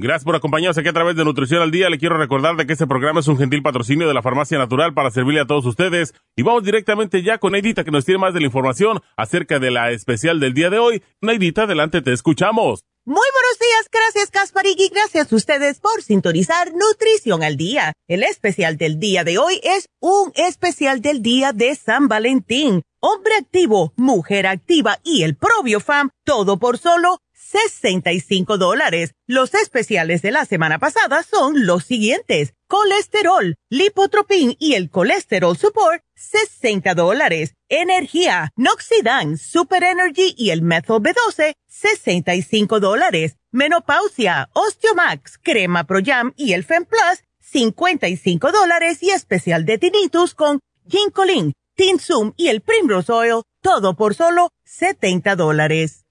Gracias por acompañarnos aquí a través de Nutrición al Día. Le quiero recordar de que este programa es un gentil patrocinio de la Farmacia Natural para servirle a todos ustedes. Y vamos directamente ya con Neidita que nos tiene más de la información acerca de la especial del día de hoy. Neidita, adelante, te escuchamos. Muy buenos días, gracias Kasparig y gracias a ustedes por sintonizar Nutrición al Día. El especial del día de hoy es un especial del día de San Valentín. Hombre activo, mujer activa y el Fam, todo por solo 65 dólares. Los especiales de la semana pasada son los siguientes. Colesterol, lipotropin y el colesterol support, 60 dólares. Energía, Noxidan, Super Energy y el Methyl B12, 65 dólares. Menopausia, Osteomax, Crema Pro Jam y el Plus, 55 dólares y especial de tinnitus con Ginkolin, Tinsum y el Primrose Oil, todo por solo 70 dólares.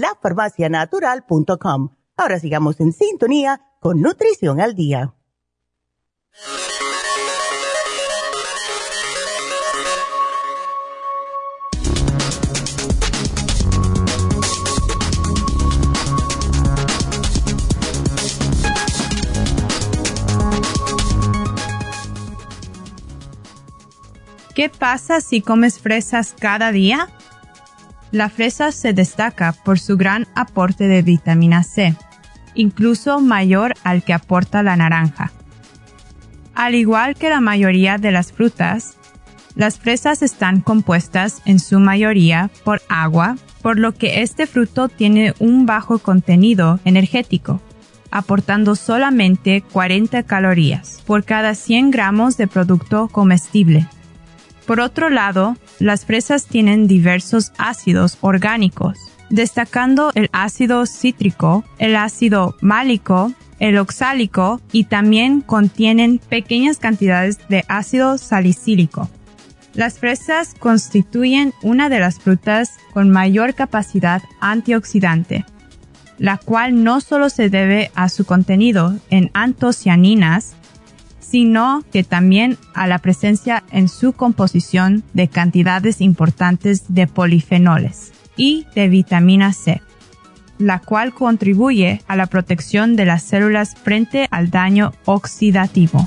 lafarmacianatural.com. Ahora sigamos en sintonía con Nutrición al Día. ¿Qué pasa si comes fresas cada día? La fresa se destaca por su gran aporte de vitamina C, incluso mayor al que aporta la naranja. Al igual que la mayoría de las frutas, las fresas están compuestas en su mayoría por agua, por lo que este fruto tiene un bajo contenido energético, aportando solamente 40 calorías por cada 100 gramos de producto comestible. Por otro lado, las fresas tienen diversos ácidos orgánicos, destacando el ácido cítrico, el ácido málico, el oxálico y también contienen pequeñas cantidades de ácido salicílico. Las fresas constituyen una de las frutas con mayor capacidad antioxidante, la cual no solo se debe a su contenido en antocianinas, sino que también a la presencia en su composición de cantidades importantes de polifenoles y de vitamina C, la cual contribuye a la protección de las células frente al daño oxidativo.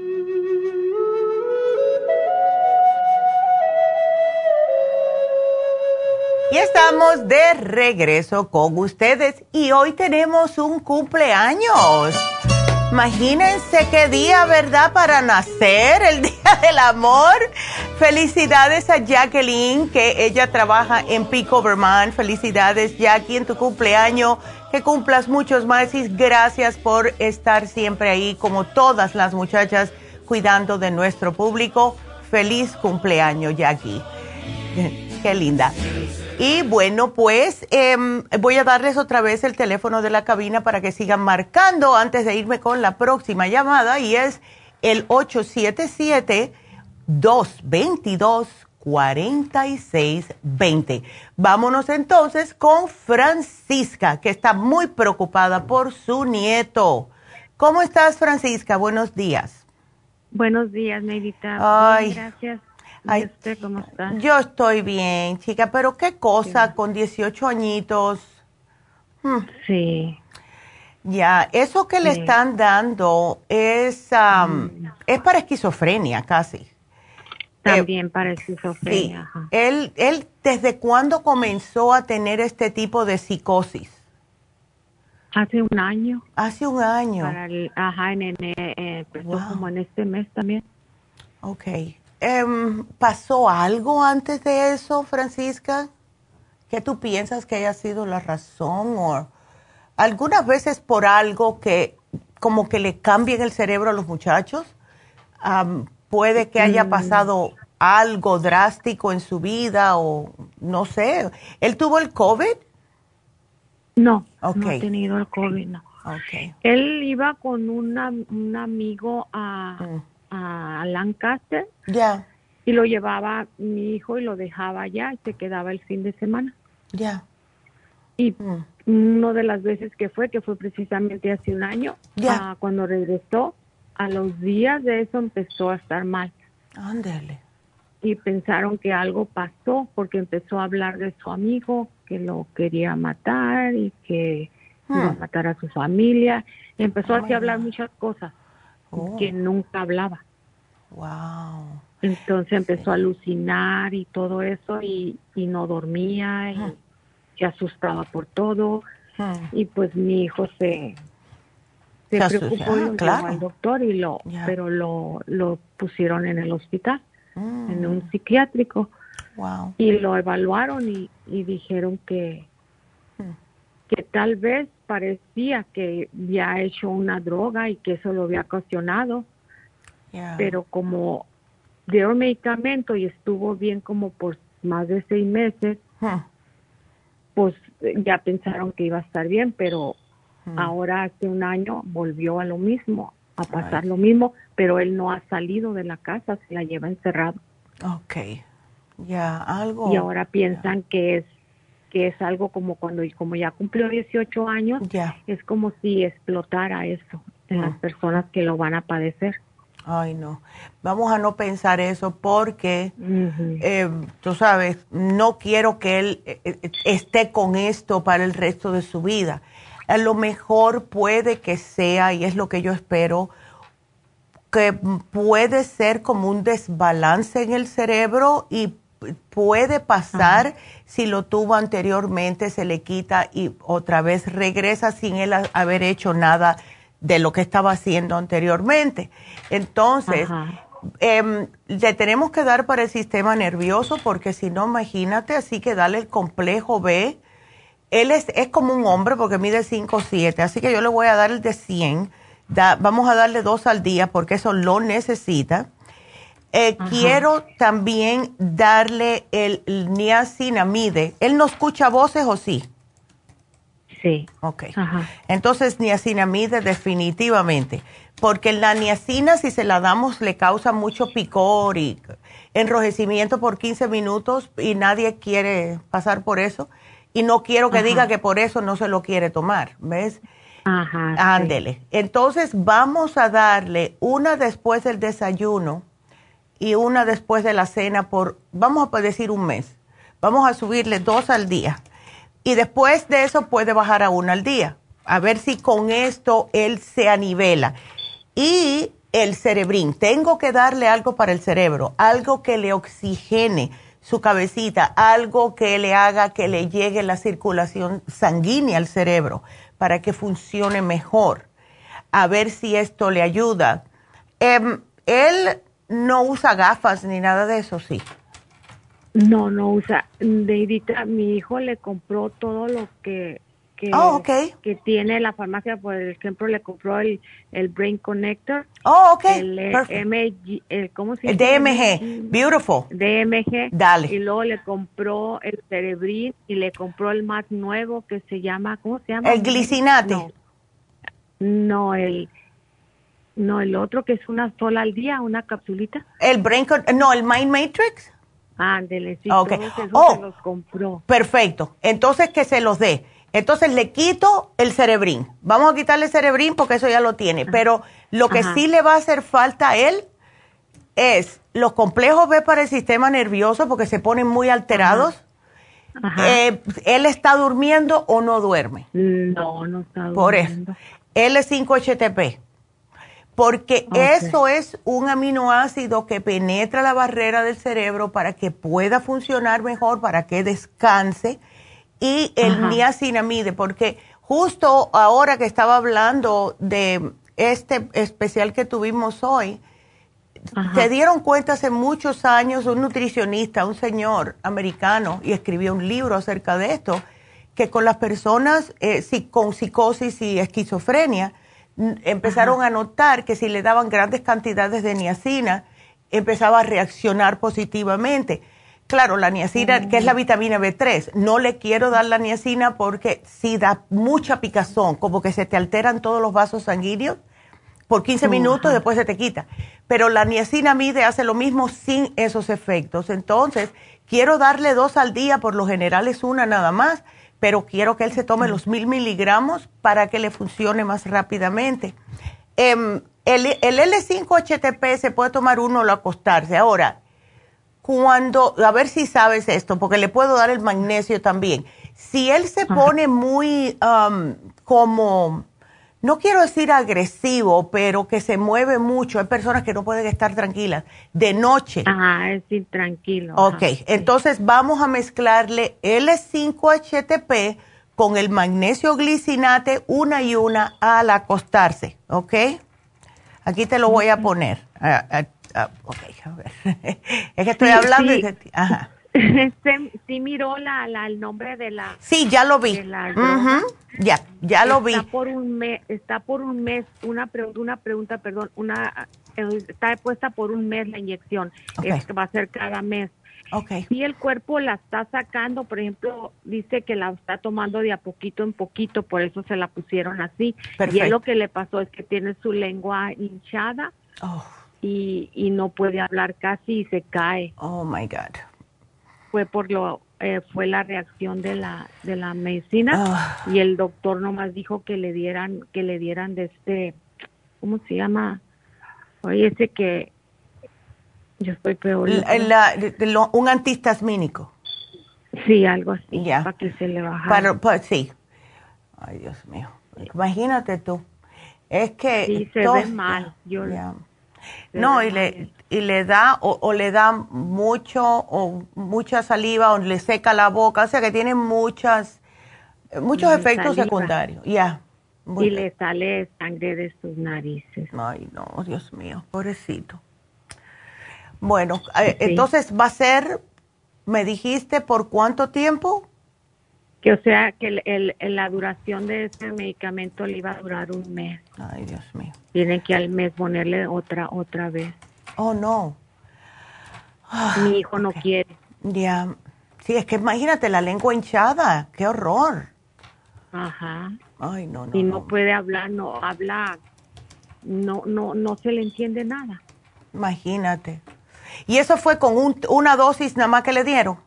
Y estamos de regreso con ustedes y hoy tenemos un cumpleaños. Imagínense qué día, ¿verdad? Para nacer, el Día del Amor. Felicidades a Jacqueline, que ella trabaja en Pico, Vermont. Felicidades, Jackie, en tu cumpleaños. Que cumplas muchos más y gracias por estar siempre ahí, como todas las muchachas, cuidando de nuestro público. Feliz cumpleaños, Jackie. Qué linda. Y bueno, pues em, voy a darles otra vez el teléfono de la cabina para que sigan marcando antes de irme con la próxima llamada y es el 877-222-4620. Vámonos entonces con Francisca, que está muy preocupada por su nieto. ¿Cómo estás, Francisca? Buenos días. Buenos días, Neidita. Ay. gracias. Ay, ¿Y usted cómo está? Yo estoy bien, chica, pero qué cosa con 18 añitos. Hmm, Sí. Ya, eso que le Sí. están dando es, am, es para esquizofrenia casi. También para Eh, Sí. esquizofrenia. ajá. Él, él, ¿desde cuándo comenzó a tener este tipo de psicosis? Hace un año. Hace un año. Para el, ajá, en, en, Wow. como en este mes también. Ok. Em, ¿Pasó algo antes de eso, Francisca? ¿Qué tú piensas que haya sido la razón? O algunas veces por algo que como que le cambien el cerebro a los muchachos. Am, puede que haya Mm. pasado algo drástico en su vida o no sé. ¿Él tuvo el COVID? No, no ha tenido el COVID, no. Ok. Él iba con una, un amigo a, Mm. A Lancaster Ya, y lo llevaba mi hijo y lo dejaba allá y se quedaba el fin de semana. ya. Y Mm. una de las veces que fue, que fue precisamente hace un año, Ya. ah, cuando regresó, a los días de eso empezó a estar mal Ándale. y pensaron que algo pasó porque empezó a hablar de su amigo que lo quería matar y que iba a Hmm. matar a su familia. Empezó Oh, así a hablar muchas cosas Oh. que nunca hablaba. Wow. Entonces empezó a alucinar y todo eso y, y no dormía y Hmm. se asustaba por todo. Hmm. y pues mi hijo se se preocupó y ah, lo claro. al doctor y lo pero lo lo pusieron en el hospital Mm. en un psiquiátrico Wow. y lo evaluaron y, y dijeron que Hmm. que tal vez parecía que había hecho una droga y que eso lo había ocasionado Ya. pero como dio medicamento y estuvo bien como por más de seis meses Hmm. pues eh, ya pensaron que iba a estar bien, pero Hmm. ahora hace un año volvió a lo mismo, a pasar lo mismo, pero él no ha salido de la casa, se la lleva encerrado. Ok. Ya, algo. Y ahora piensan que es que es algo como cuando como ya cumplió 18 años, Ya. es como si explotara eso en Mm. las personas que lo van a padecer. Ay, no. Vamos a no pensar eso porque, Ujú. eh, tú sabes, no quiero que él eh, eh, esté con esto para el resto de su vida. A lo mejor puede que sea, y es lo que yo espero, que puede ser como un desbalance en el cerebro y puede pasar si lo tuvo anteriormente, se le quita y otra vez regresa sin él ha- haber hecho nada de lo que estaba haciendo anteriormente. Entonces, em, le tenemos que dar para el sistema nervioso porque si no, imagínate, así que dale el complejo B. Él es, es como un hombre porque mide 5 o 7, así que yo le voy a dar el de 100. Da- vamos a darle dos al día porque eso lo necesita. Eh, quiero también darle el, el niacinamide. ¿Él no escucha voces o sí? Sí. Ok. Ajá. Entonces, niacinamide definitivamente, porque la niacina si se la damos le causa mucho picor y enrojecimiento por 15 minutos y nadie quiere pasar por eso. Y no quiero que Ajá. diga que por eso no se lo quiere tomar, ¿ves? Ajá. sí. Ándele. Entonces vamos a darle una después del desayuno y una después de la cena por, vamos a decir un mes. Vamos a subirle dos al día. Y después de eso puede bajar a una al día. A ver si con esto él se anivela. Y el cerebrín. Tengo que darle algo para el cerebro, algo que le oxigene su cabecita, algo que le haga que le llegue la circulación sanguínea al cerebro para que funcione mejor. A ver si esto le ayuda. Em, él no usa gafas ni nada de eso, sí. No, no usa. Deidita, mi hijo le compró todo lo que que, Oh, que tiene la farmacia. Por ejemplo, le compró el, el Brain Connector. Oh, ok. El, eh. MG, el, ¿cómo se El llama? DMG, beautiful. DMG. Dale. Y luego le compró el Cerebrin y le compró el más nuevo que se llama, ¿cómo se llama? El glicinate. No, no el, no, el otro que es una sola al día, una capsulita. El brain, no, el mind matrix. Ándele, sí, Ok. todos esos Oh. se los compró. Perfecto. Entonces que se los dé. Entonces le quito el cerebrín. Vamos a quitarle el cerebrín porque eso ya lo tiene. Pero lo que Ajá. sí le va a hacer falta a él es los complejos B para el sistema nervioso porque se ponen muy alterados. Ajá. Eh, ¿Él está durmiendo o no duerme? no, no está Por eso. durmiendo. L5-HTP. Porque Ok. eso es un aminoácido que penetra la barrera del cerebro para que pueda funcionar mejor, para que descanse. Y el Ajá. niacinamide, porque justo ahora que estaba hablando de este especial que tuvimos hoy, Ajá. se dieron cuenta hace muchos años un nutricionista, un señor americano, y escribió un libro acerca de esto, que con las personas eh, con psicosis y esquizofrenia empezaron a notar que si le daban grandes cantidades de niacina, empezaba a reaccionar positivamente. Claro, la niacina, que es la vitamina B3, no le quiero dar la niacina porque si da mucha picazón, como que se te alteran todos los vasos sanguíneos por 15 minutos, después se te quita. Pero la niacinamide hace lo mismo sin esos efectos. Entonces, quiero darle dos al día, por lo general es una nada más, pero quiero que él se tome los mil miligramos para que le funcione más rápidamente. Em, el, el L5-HTP se puede tomar uno al acostarse. Ahora, cuando, a ver si sabes esto, porque le puedo dar el magnesio también. Si él se pone muy um, como, no quiero decir agresivo, pero que se mueve mucho, hay personas que no pueden estar tranquilas, de noche. Ajá, es intranquilo. Ok, entonces vamos a mezclarle L5-HTP con el magnesio glicinate, una y una al acostarse, ¿ok? Aquí te lo voy a poner. Ah, ah, ah, ok, a ver. es que estoy Sí, hablando. sí. y que- Ajá. Sí, sí miró la, la, el nombre de la... Sí, ya lo vi. Ya, ya lo vi. Está por un mes, está por un mes, una pregunta, una pregunta, perdón, una está puesta por un mes la inyección. Es que va a ser cada mes. Si el cuerpo la está sacando, por ejemplo, dice que la está tomando de a poquito en poquito, por eso se la pusieron así. Y Perfecto. él lo que le pasó es que tiene su lengua hinchada Oh, y, y no puede hablar casi y se cae. oh my God. Fue por lo eh, fue la reacción de la de la medicina Ah. y el doctor nomás dijo que le dieran que le dieran de este ¿cómo se llama? Oye, ese que yo estoy peor. La- la- de- lo- un antihistamínico. Sí, algo así, para que se le bajara. Para, pa- sí. Ay, Dios mío. Imagínate tú. Es que. Sí, se ve mal. Yo, No, y le, y le da, o, o le da mucho, o mucha saliva, o le seca la boca, o sea que tiene muchas, muchos efectos saliva. secundarios. Ya. Y bien. le sale sangre de sus narices. Ay, no, Dios mío, pobrecito. Bueno, eh, Sí. entonces va a ser, me dijiste, ¿por cuánto tiempo? Que o sea que el- el- la duración de ese medicamento le iba a durar un mes. Ay, Dios mío. Tienen que al mes ponerle otra otra vez. Oh, no. Mi hijo no quiere. Ya. Sí, es que imagínate la lengua hinchada. Qué horror. Ajá. Ay, no, no. y no, puede hablar, no habla, no, no, no se le entiende nada. Imagínate. ¿Y eso fue con un- una dosis nada más que le dieron?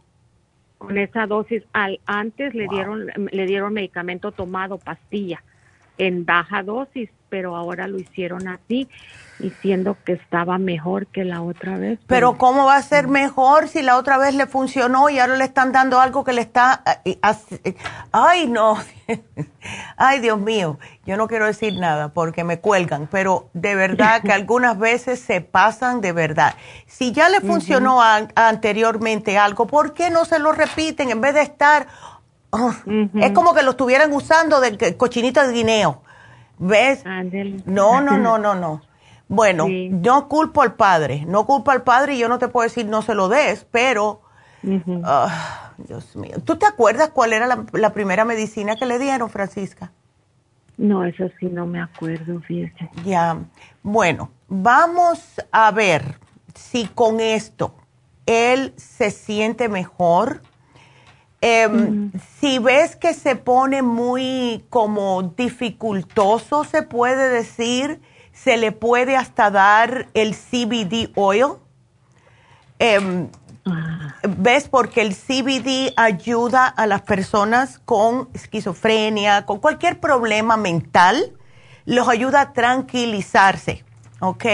Con esa dosis, al antes le dieron, le dieron medicamento tomado, pastilla, en baja dosis, pero ahora lo hicieron así, diciendo que estaba mejor que la otra vez. Pero ¿cómo va a ser mejor si la otra vez le funcionó y ahora le están dando algo que le está... eh, as- eh, Ay, no. Ay, Dios mío. Yo no quiero decir nada porque me cuelgan, pero de verdad que algunas veces se pasan de verdad. Si ya le funcionó an- anteriormente algo, ¿por qué no se lo repiten en vez de estar... oh, Es como que lo estuvieran usando de cochinita de guineo. ¿Ves? No, no, no, no, no. Bueno, no culpo al padre, no culpo al padre y yo no te puedo decir no se lo des, pero, ah, Dios mío. ¿Tú te acuerdas cuál era la, la primera medicina que le dieron, Francisca? No, eso sí no me acuerdo, fíjese. Ya, bueno, vamos a ver si con esto él se siente mejor. Em, Si ves que se pone muy como dificultoso, se puede decir, se le puede hasta dar el CBD oil. Em, ¿Ves? Porque el CBD ayuda a las personas con esquizofrenia, con cualquier problema mental, los ayuda a tranquilizarse, ¿ok?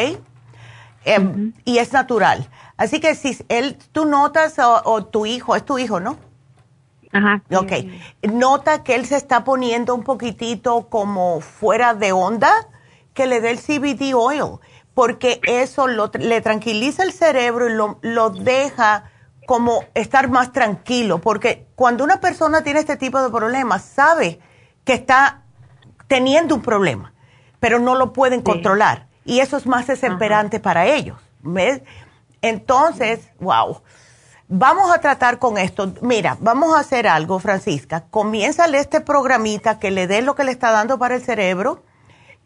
Em, Y es natural. Así que si él, tú notas, o, o tu hijo, es tu hijo, ¿no? Ajá. Ok. Nota que él se está poniendo un poquitito como fuera de onda, que le dé el CBD oil, porque eso lo, le tranquiliza el cerebro y lo, lo deja como estar más tranquilo, porque cuando una persona tiene este tipo de problemas, sabe que está teniendo un problema, pero no lo pueden controlar. Y eso es más desesperante para ellos. ¿Ves? Entonces, wow. Vamos a tratar con esto. Mira, vamos a hacer algo, Francisca. Comiénzale este programita que le dé lo que le está dando para el cerebro,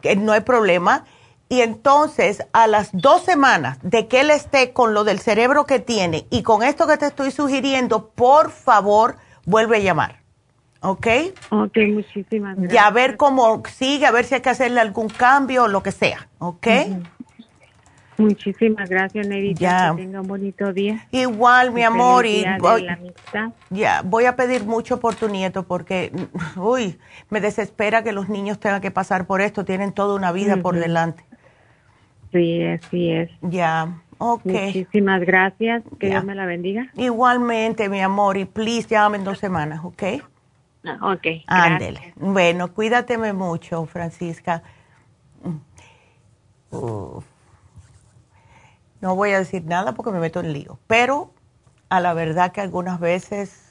que no hay problema. Y entonces, a las dos semanas de que él esté con lo del cerebro que tiene y con esto que te estoy sugiriendo, por favor, vuelve a llamar. ¿Ok? Ok, muchísimas gracias. Y a ver cómo sigue, a ver si hay que hacerle algún cambio o lo que sea. ¿Ok? Muchísimas gracias, Neidita. Ya. Que tenga un bonito día. Igual, mi amor, y voy- la amistad. ya voy a pedir mucho por tu nieto porque, uy, me desespera que los niños tengan que pasar por esto, tienen toda una vida por delante. Sí, así es. Ya, ok. Muchísimas gracias. Que Ya. Dios me la bendiga. Igualmente, mi amor, y please llame en dos semanas, ¿ok? Ah, Ok. Ándele. Bueno, cuídateme mucho, Francisca. Uf. No voy a decir nada porque me meto en lío, pero a la verdad que algunas veces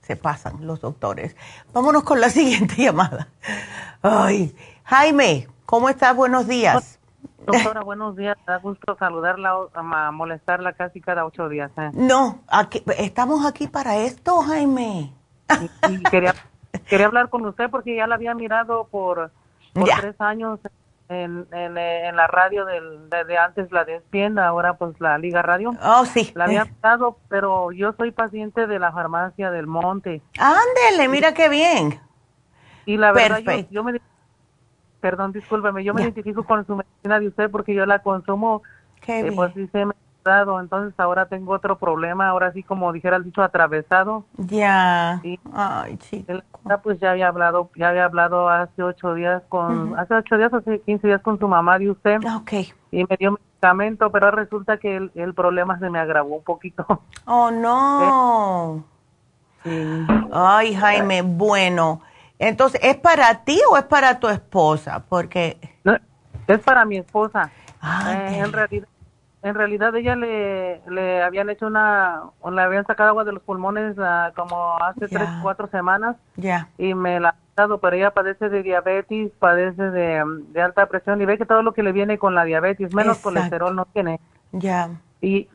se pasan los doctores. Molestar con la siguiente llamada. Ay, Jaime, ¿cómo estás? Buenos días. Doctora, buenos días. Da gusto saludarla, molestarla casi cada ocho días. ¿eh? No, aquí, estamos aquí para esto, Jaime. Y quería, quería hablar con usted porque ya la había mirado por, tres años en, en, eh, en la radio del, de, de antes, la de Espienda, ahora pues la Liga Radio. Oh, sí. La había mirado, pero yo soy paciente de la farmacia del Monte. Ándele, mira qué bien. Y la verdad, yo, yo me... Perdón, discúlpeme, yo me identifico con su medicina de usted porque yo la consumo Qué eh, bien. pues sí se me entonces ahora tengo otro problema, ahora sí como dijera el dicho atravesado. Ya. Sí. Ay, chico. Pues ya había hablado, ya había hablado hace ocho días con, hace ocho días, hace quince días con su mamá de usted Ok. y me dio medicamento, pero resulta que el, el problema se me agravó un poquito. Oh, no. Sí. Ay, Jaime, bueno. Entonces, ¿es para ti o es para tu esposa? Porque... No, es para mi esposa. Eh, en realidad, en realidad ella le, le habían hecho una, le habían sacado agua de los pulmones ah, como hace tres, cuatro semanas Ya. y me la ha dado, pero ella padece de diabetes, padece de, de alta presión y ve que todo lo que le viene con la diabetes, menos Exacto. colesterol no tiene. Ya. Y,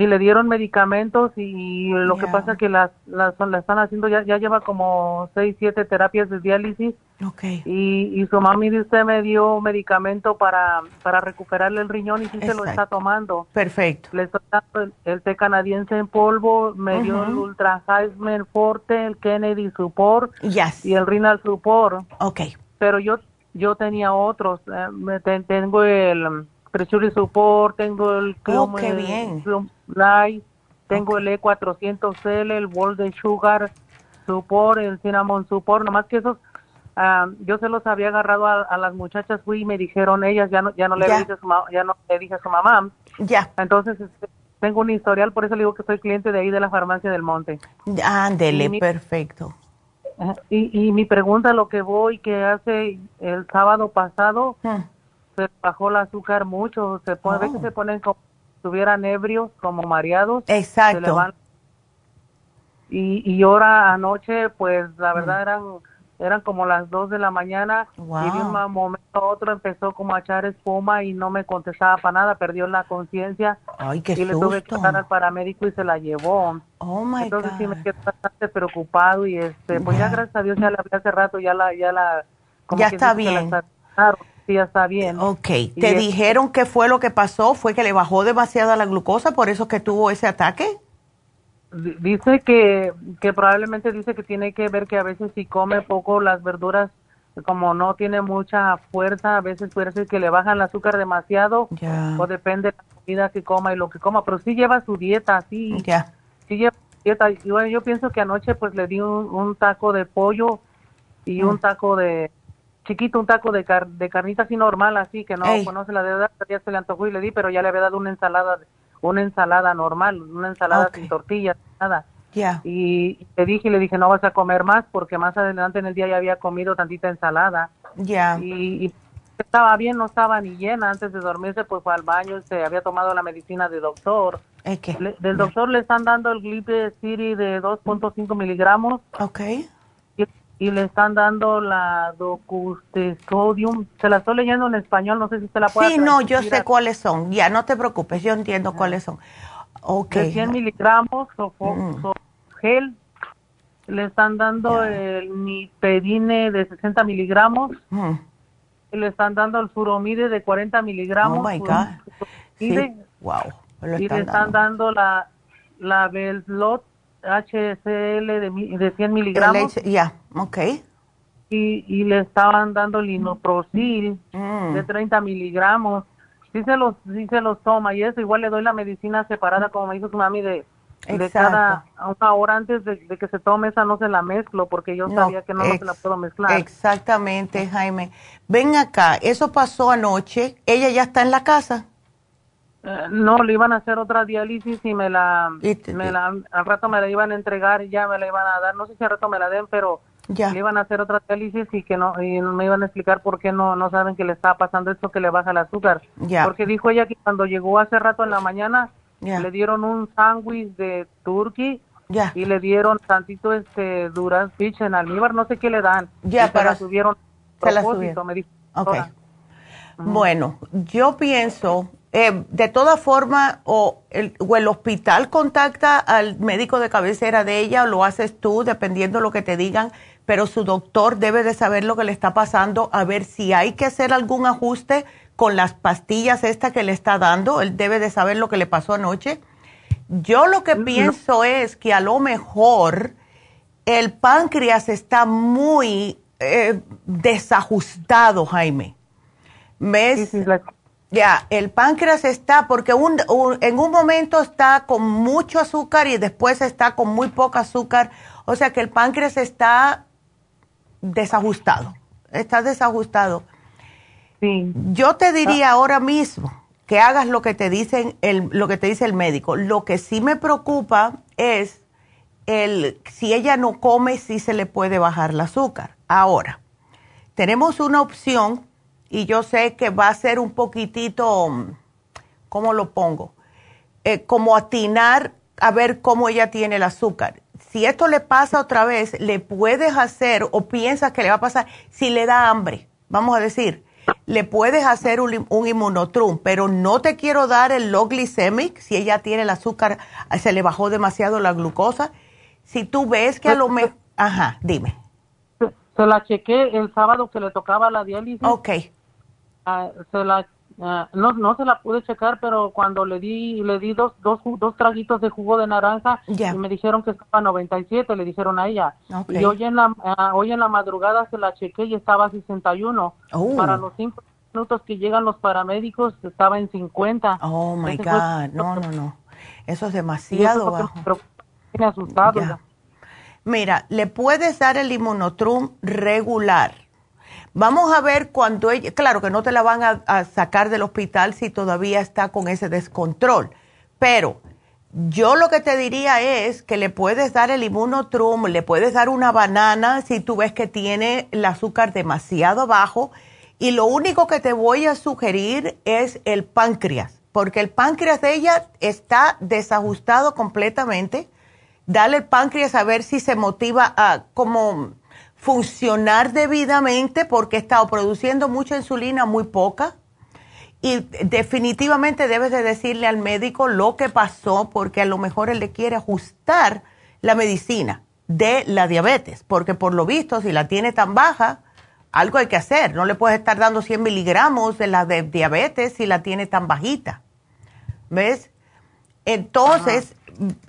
y le dieron medicamentos y lo que pasa que las, las la están haciendo, ya, ya lleva como seis, siete terapias de diálisis Okay. Y, y su mami de usted me dio medicamento para, para recuperarle el riñón y sí se lo está tomando. Perfecto. Le estoy dando el, el té canadiense en polvo, me dio el. Ultra Heisman Forte, el Kennedy Support Yes. y el Renal Support. Ok. Pero yo yo tenía otros. eh, tengo el Pressure Support, tengo el Oh, qué Clom- bien. Clom Light, tengo el E400L, el de Sugar Support, el Cinnamon Support, nomás que esos ah, yo se los había agarrado a, a las muchachas, fui y me dijeron ellas, ya no ya no le Ya. dije a su ma- ya no le dije a su mamá. Ya. Entonces este, tengo un historial, por eso le digo que soy cliente de ahí de la farmacia del Monte. Ándele, mi- perfecto. Y, y mi pregunta, lo que voy, que hace el sábado pasado, Hmm. Se bajó el azúcar mucho, se pone, ve Oh. que se ponen como si estuvieran ebrios, como mareados. Exacto. Y, y ahora anoche, pues la verdad eran eran como las dos de la mañana y de un Wow. momento a otro empezó como a echar espuma y no me contestaba para nada, perdió la conciencia Ay, qué y le tuve que dar al paramédico y se la llevó. Oh my Entonces sí me quedé bastante preocupado y este, pues ya Ya. gracias a Dios ya la hablé hace rato, ya la, ya la, Ya que está la bien. sacaron, sí, está bien. Ok. ¿Te es- dijeron qué fue lo que pasó? ¿Fue que le bajó demasiada la glucosa, por eso que tuvo ese ataque? di- Dice que, que probablemente dice que tiene que ver que a veces si come poco las verduras, como no tiene mucha fuerza, a veces puede ser que le bajan el azúcar demasiado Ya. o depende de la comida que coma y lo que coma, pero sí lleva su dieta, sí. Ya. sí lleva su dieta. Y bueno, yo pienso que anoche pues le di un, un taco de pollo y Mm. un taco de chiquito, un taco de, car- de carnita así normal, así que no, Ey. se la pero ya se le antojó y le di, pero ya le había dado una ensalada, una ensalada normal, una ensalada sin tortillas, nada. Ya. Y le dije, y le dije, no vas a comer más porque más adelante en el día ya había comido tantita ensalada. Ya. Y, y estaba bien, no estaba ni llena. Antes de dormirse, pues fue al baño, se había tomado la medicina de doctor. Le- del doctor le están dando el Glipe City de 2.5 miligramos Ok. Y, le están dando la docustesodium. Se la estoy leyendo en español, no sé si usted la puede Sí, no, yo sé cuáles son. Ya, no te preocupes, yo entiendo cuáles son. Ok. De 100 miligramos, sofo- Mm. sofgel. Le están dando el nipedine de 60 miligramos. Mm. Le están dando el suromide de 40 miligramos. Oh my God. Suromide. Sí. Wow. Y le están dando. dando la, la Belslot HCL de, de 100 El miligramos Ya, ok. y, y le estaban dando linoprosil Mm. de 30 miligramos. Sí se, los, sí se los toma y eso, igual le doy la medicina separada como me dijo su mami de, de cada una hora antes de, de que se tome esa no se la mezclo porque yo No, sabía que no, se la puedo mezclar. Exactamente, Jaime. Ven acá, eso pasó anoche. ¿Ella ya está en la casa? Eh, no, le iban a hacer otra diálisis y me la, Y me la, al rato me la iban a entregar y ya me la iban a dar. No sé si al rato me la den, pero Ya. le iban a hacer otra diálisis y que no, y me iban a explicar por qué no, no saben que le está pasando esto que le baja el azúcar. Ya. Porque dijo ella que cuando llegó hace rato en la mañana, Ya. le dieron un sándwich de turkey Ya. y le dieron tantito este Duraz Beach en almíbar, no sé qué le dan. Ya, Y se pero la subieron. se la subieron. me dijo. Ok. doctora. Bueno, yo pienso, eh, de todas formas, o el, o el hospital contacta al médico de cabecera de ella o lo haces tú, dependiendo lo que te digan, pero su doctor debe de saber lo que le está pasando, a ver si hay que hacer algún ajuste con las pastillas esta que le está dando, él debe de saber lo que le pasó anoche. Yo lo que pienso es que a lo mejor el páncreas está muy eh, desajustado, Jaime. ¿Ves? Sí, sí, la- Ya, el páncreas está, porque un, un- en un momento está con mucho azúcar y después está con muy poco azúcar. O sea que el páncreas está desajustado. Está desajustado. sí. Yo te diría ahora mismo que hagas lo que te dicen el, lo que te dice el médico. Lo que sí me preocupa es el si ella no come, si se le puede bajar el azúcar. Ahora, tenemos una opción y yo sé que va a ser un poquitito, ¿cómo lo pongo? Eh, como atinar a ver cómo ella tiene el azúcar. Si esto le pasa otra vez, le puedes hacer o piensas que le va a pasar, si le da hambre, vamos a decir, le puedes hacer un, un inmunotrum, pero no te quiero dar el low glycemic si ella tiene el azúcar, se le bajó demasiado la glucosa. Si tú ves que a lo mejor, ajá, dime. se la chequé el sábado que le tocaba la diálisis. Ok. Ah, se la ah, no no se la pude checar, pero cuando le di le di dos dos dos traguitos de jugo de naranja Ya. y me dijeron que estaba 97, le dijeron a ella. Y hoy en la ah, hoy en la madrugada se la chequé y estaba a 61. Oh. Para los cinco minutos que llegan los paramédicos estaba en 50. Oh my fue- God, no, no, no. Eso es eso demasiado bajo. me asustado. Mira, le puedes dar el inmunotrum regular. Vamos a ver cuando ella, claro que no te la van a, sacar del hospital si todavía está con ese descontrol, pero yo lo que te diría es que le puedes dar el inmunotrum, le puedes dar una banana si tú ves que tiene el azúcar demasiado bajo y lo único que te voy a sugerir es el páncreas, porque el páncreas de ella está desajustado completamente. Dale el páncreas a ver si se motiva a como funcionar debidamente porque ha estado produciendo mucha insulina, muy poca. Y definitivamente debes de decirle al médico lo que pasó porque a lo mejor él le quiere ajustar la medicina de la diabetes, porque por lo visto si la tiene tan baja, algo hay que hacer. No le puedes estar dando 100 miligramos de la de diabetes si la tiene tan bajita. ¿Ves? Entonces,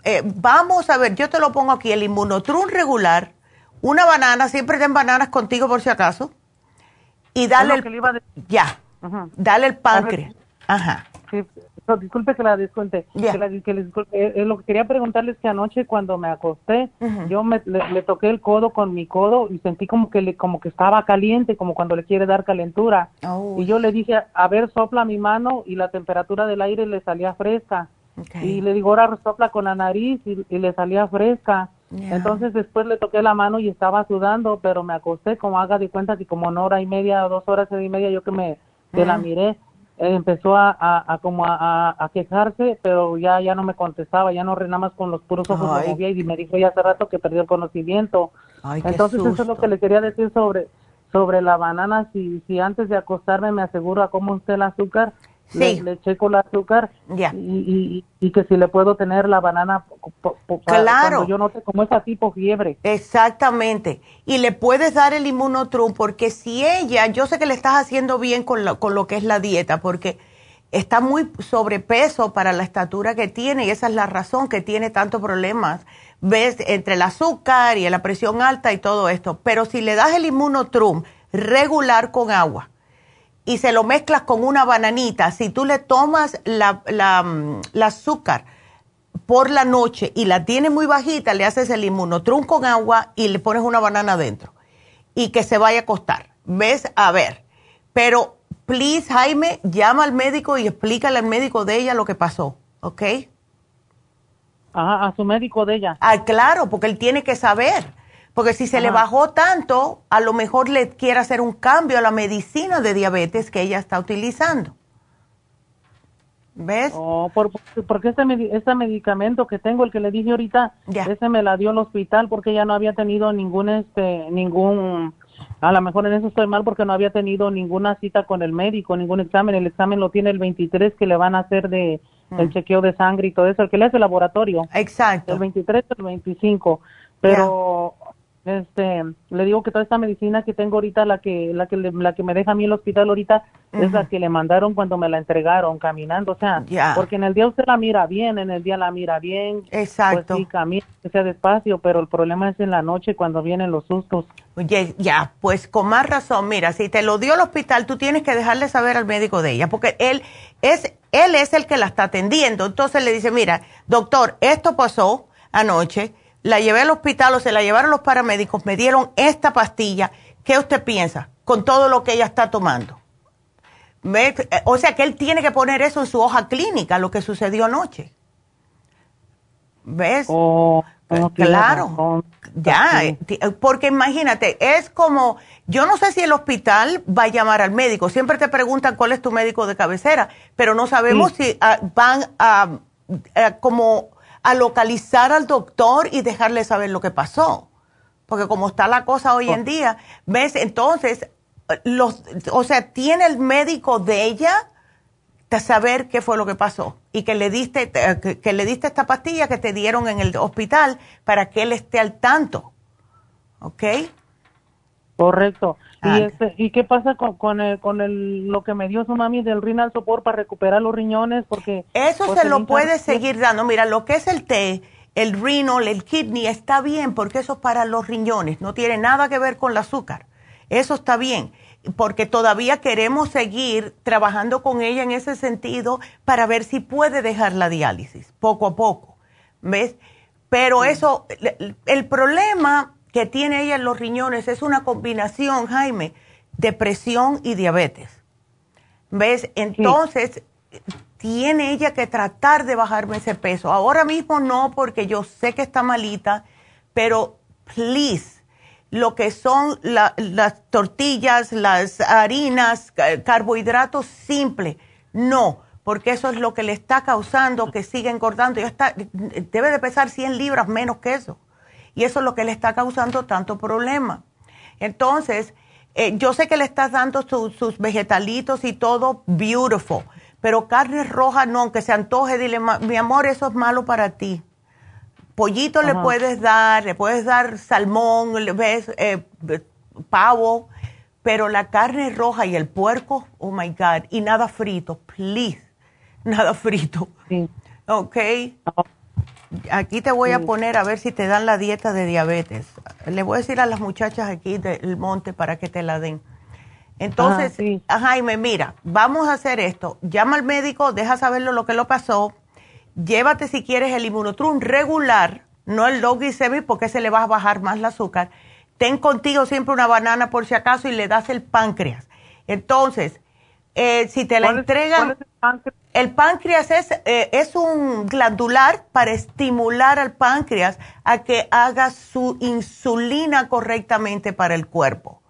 eh, vamos a ver, yo te lo pongo aquí, el inmunotrun regular, una banana, siempre den bananas contigo por si acaso, y dale el, ya, Ajá. dale el páncreas. Ajá. Sí, no, disculpe que la disculpe. Ya. Que la- que le disculpe. Eh, eh, lo que quería preguntarles que anoche cuando me acosté, yo me, le, le toqué el codo con mi codo y sentí como que le, como que estaba caliente, como cuando le quiere dar calentura. Oh. Y yo le dije, a ver, sopla mi mano y la temperatura del aire le salía fresca. Y le digo, ahora sopla con la nariz y, y le salía fresca. Entonces después le toqué la mano y estaba sudando, pero me acosté como haga de cuenta que como una hora y media, dos horas y media yo que me que la miré, eh, empezó a, a, a como a, a- quejarse, pero ya ya no me contestaba, ya no nada más con los puros ojos Ay. me movía y me dijo ya hace rato que perdió el conocimiento. Ay, Entonces eso es lo que le quería decir sobre sobre la banana, si si antes de acostarme me aseguro a cómo esté el azúcar, Sí. le, le checo el azúcar y, y, y que si le puedo tener la banana po- Claro. cuando yo note como esa tipo fiebre. Exactamente. Y le puedes dar el inmunotrum porque si ella, yo sé que le estás haciendo bien con lo, con lo que es la dieta, porque está muy sobrepeso para la estatura que tiene y esa es la razón que tiene tantos problemas, ves, entre el azúcar y la presión alta y todo esto. Pero si le das el inmunotrum regular con agua y se lo mezclas con una bananita, si tú le tomas la, la, mm, la azúcar, por la noche y la tiene muy bajita, le haces el inmunotrum con agua y le pones una banana adentro y que se vaya a acostar. ¿Ves? A ver. Pero, please, Jaime, llama al médico y explícale al médico de ella lo que pasó, ¿ok? Ajá, a su médico de ella. Ah, claro, porque él tiene que saber. Porque si se le bajó tanto, a lo mejor le quiere hacer un cambio a la medicina de diabetes que ella está utilizando. ¿Ves? Oh, por, porque este, este medicamento que tengo, el que le dije ahorita, ese me la dio el hospital porque ya no había tenido ningún, este, ningún, a lo mejor en eso estoy mal porque no había tenido ninguna cita con el médico, ningún examen. El examen lo tiene el 23 que le van a hacer de, el Mm. chequeo de sangre y todo eso, el que le hace el laboratorio. Exacto. El 23 o el 25. Pero, este, le digo que toda esta medicina que tengo ahorita, la que, la que, la que me deja a mí el hospital ahorita, es la que le mandaron cuando me la entregaron caminando, o sea, Ya. porque en el día usted la mira bien, en el día la mira bien, Exacto. pues sí, camina, que sea despacio, pero el problema es en la noche cuando vienen los sustos. Oye, ya, pues con más razón, mira, si te lo dio el hospital, tú tienes que dejarle saber al médico de ella, porque él es, él es el que la está atendiendo. Entonces le dice, mira, doctor, esto pasó anoche, la llevé al hospital o se la llevaron los paramédicos, me dieron esta pastilla, ¿qué usted piensa con todo lo que ella está tomando? ¿Ves? Eh, O sea que él tiene que poner eso en su hoja clínica, lo que sucedió anoche. ¿Ves? Oh, oh, tiene claro. Ya, eh, eh, porque imagínate, es como, yo no sé si el hospital va a llamar al médico, siempre te preguntan cuál es tu médico de cabecera, pero no sabemos si ah, van a, eh, como a localizar al doctor y dejarle saber lo que pasó. Porque como está la cosa hoy en día, ¿ves? Entonces, los, o sea, tiene el médico de ella de saber qué fue lo que pasó y que le diste que, que le diste esta pastilla que te dieron en el hospital para que él esté al tanto, ¿ok? Correcto. ¿Y, este, ¿Y qué pasa con, con, el, con el, lo que me dio su mami del renal support para recuperar los riñones? Porque Eso pues, se lo puedes seguir dando. Mira, lo que es el té, el renal, el kidney, está bien porque eso es para los riñones, no tiene nada que ver con el azúcar. Eso está bien, porque todavía queremos seguir trabajando con ella en ese sentido para ver si puede dejar la diálisis, poco a poco. ¿Ves? Pero eso, el problema que tiene ella en los riñones es una combinación, Jaime, de presión y diabetes. ¿Ves? Entonces, tiene ella que tratar de bajarme ese peso. Ahora mismo no, porque yo sé que está malita, pero please, lo que son la- las tortillas, las harinas, ca- carbohidratos simples, no, porque eso es lo que le está causando que siga engordando. Ya está, debe de pesar 100 libras menos que eso. Y eso es lo que le está causando tanto problema. Entonces, eh, yo sé que le estás dando su- sus vegetalitos y todo, beautiful. Pero carne roja no, aunque se antoje, dile, "Ma- mi amor, eso es malo para ti. Pollito le puedes dar, le puedes dar salmón, le ves eh, pavo, pero la carne roja y el puerco, oh my God, y nada frito, please, nada frito. Ok. Aquí te voy a poner a ver si te dan la dieta de diabetes. Le voy a decir a las muchachas aquí del monte para que te la den. Entonces, a Jaime, mira, vamos a hacer esto. Llama al médico, deja saberlo lo que lo pasó. Llévate si quieres el inmunotrum regular, no el low glycemic porque se le va a bajar más el azúcar. Ten contigo siempre una banana por si acaso y le das el páncreas. Entonces, eh, si te la ¿Cuál es- entregan, el páncreas? el páncreas es, eh, es un glandular para estimular al páncreas a que haga su insulina correctamente para el cuerpo.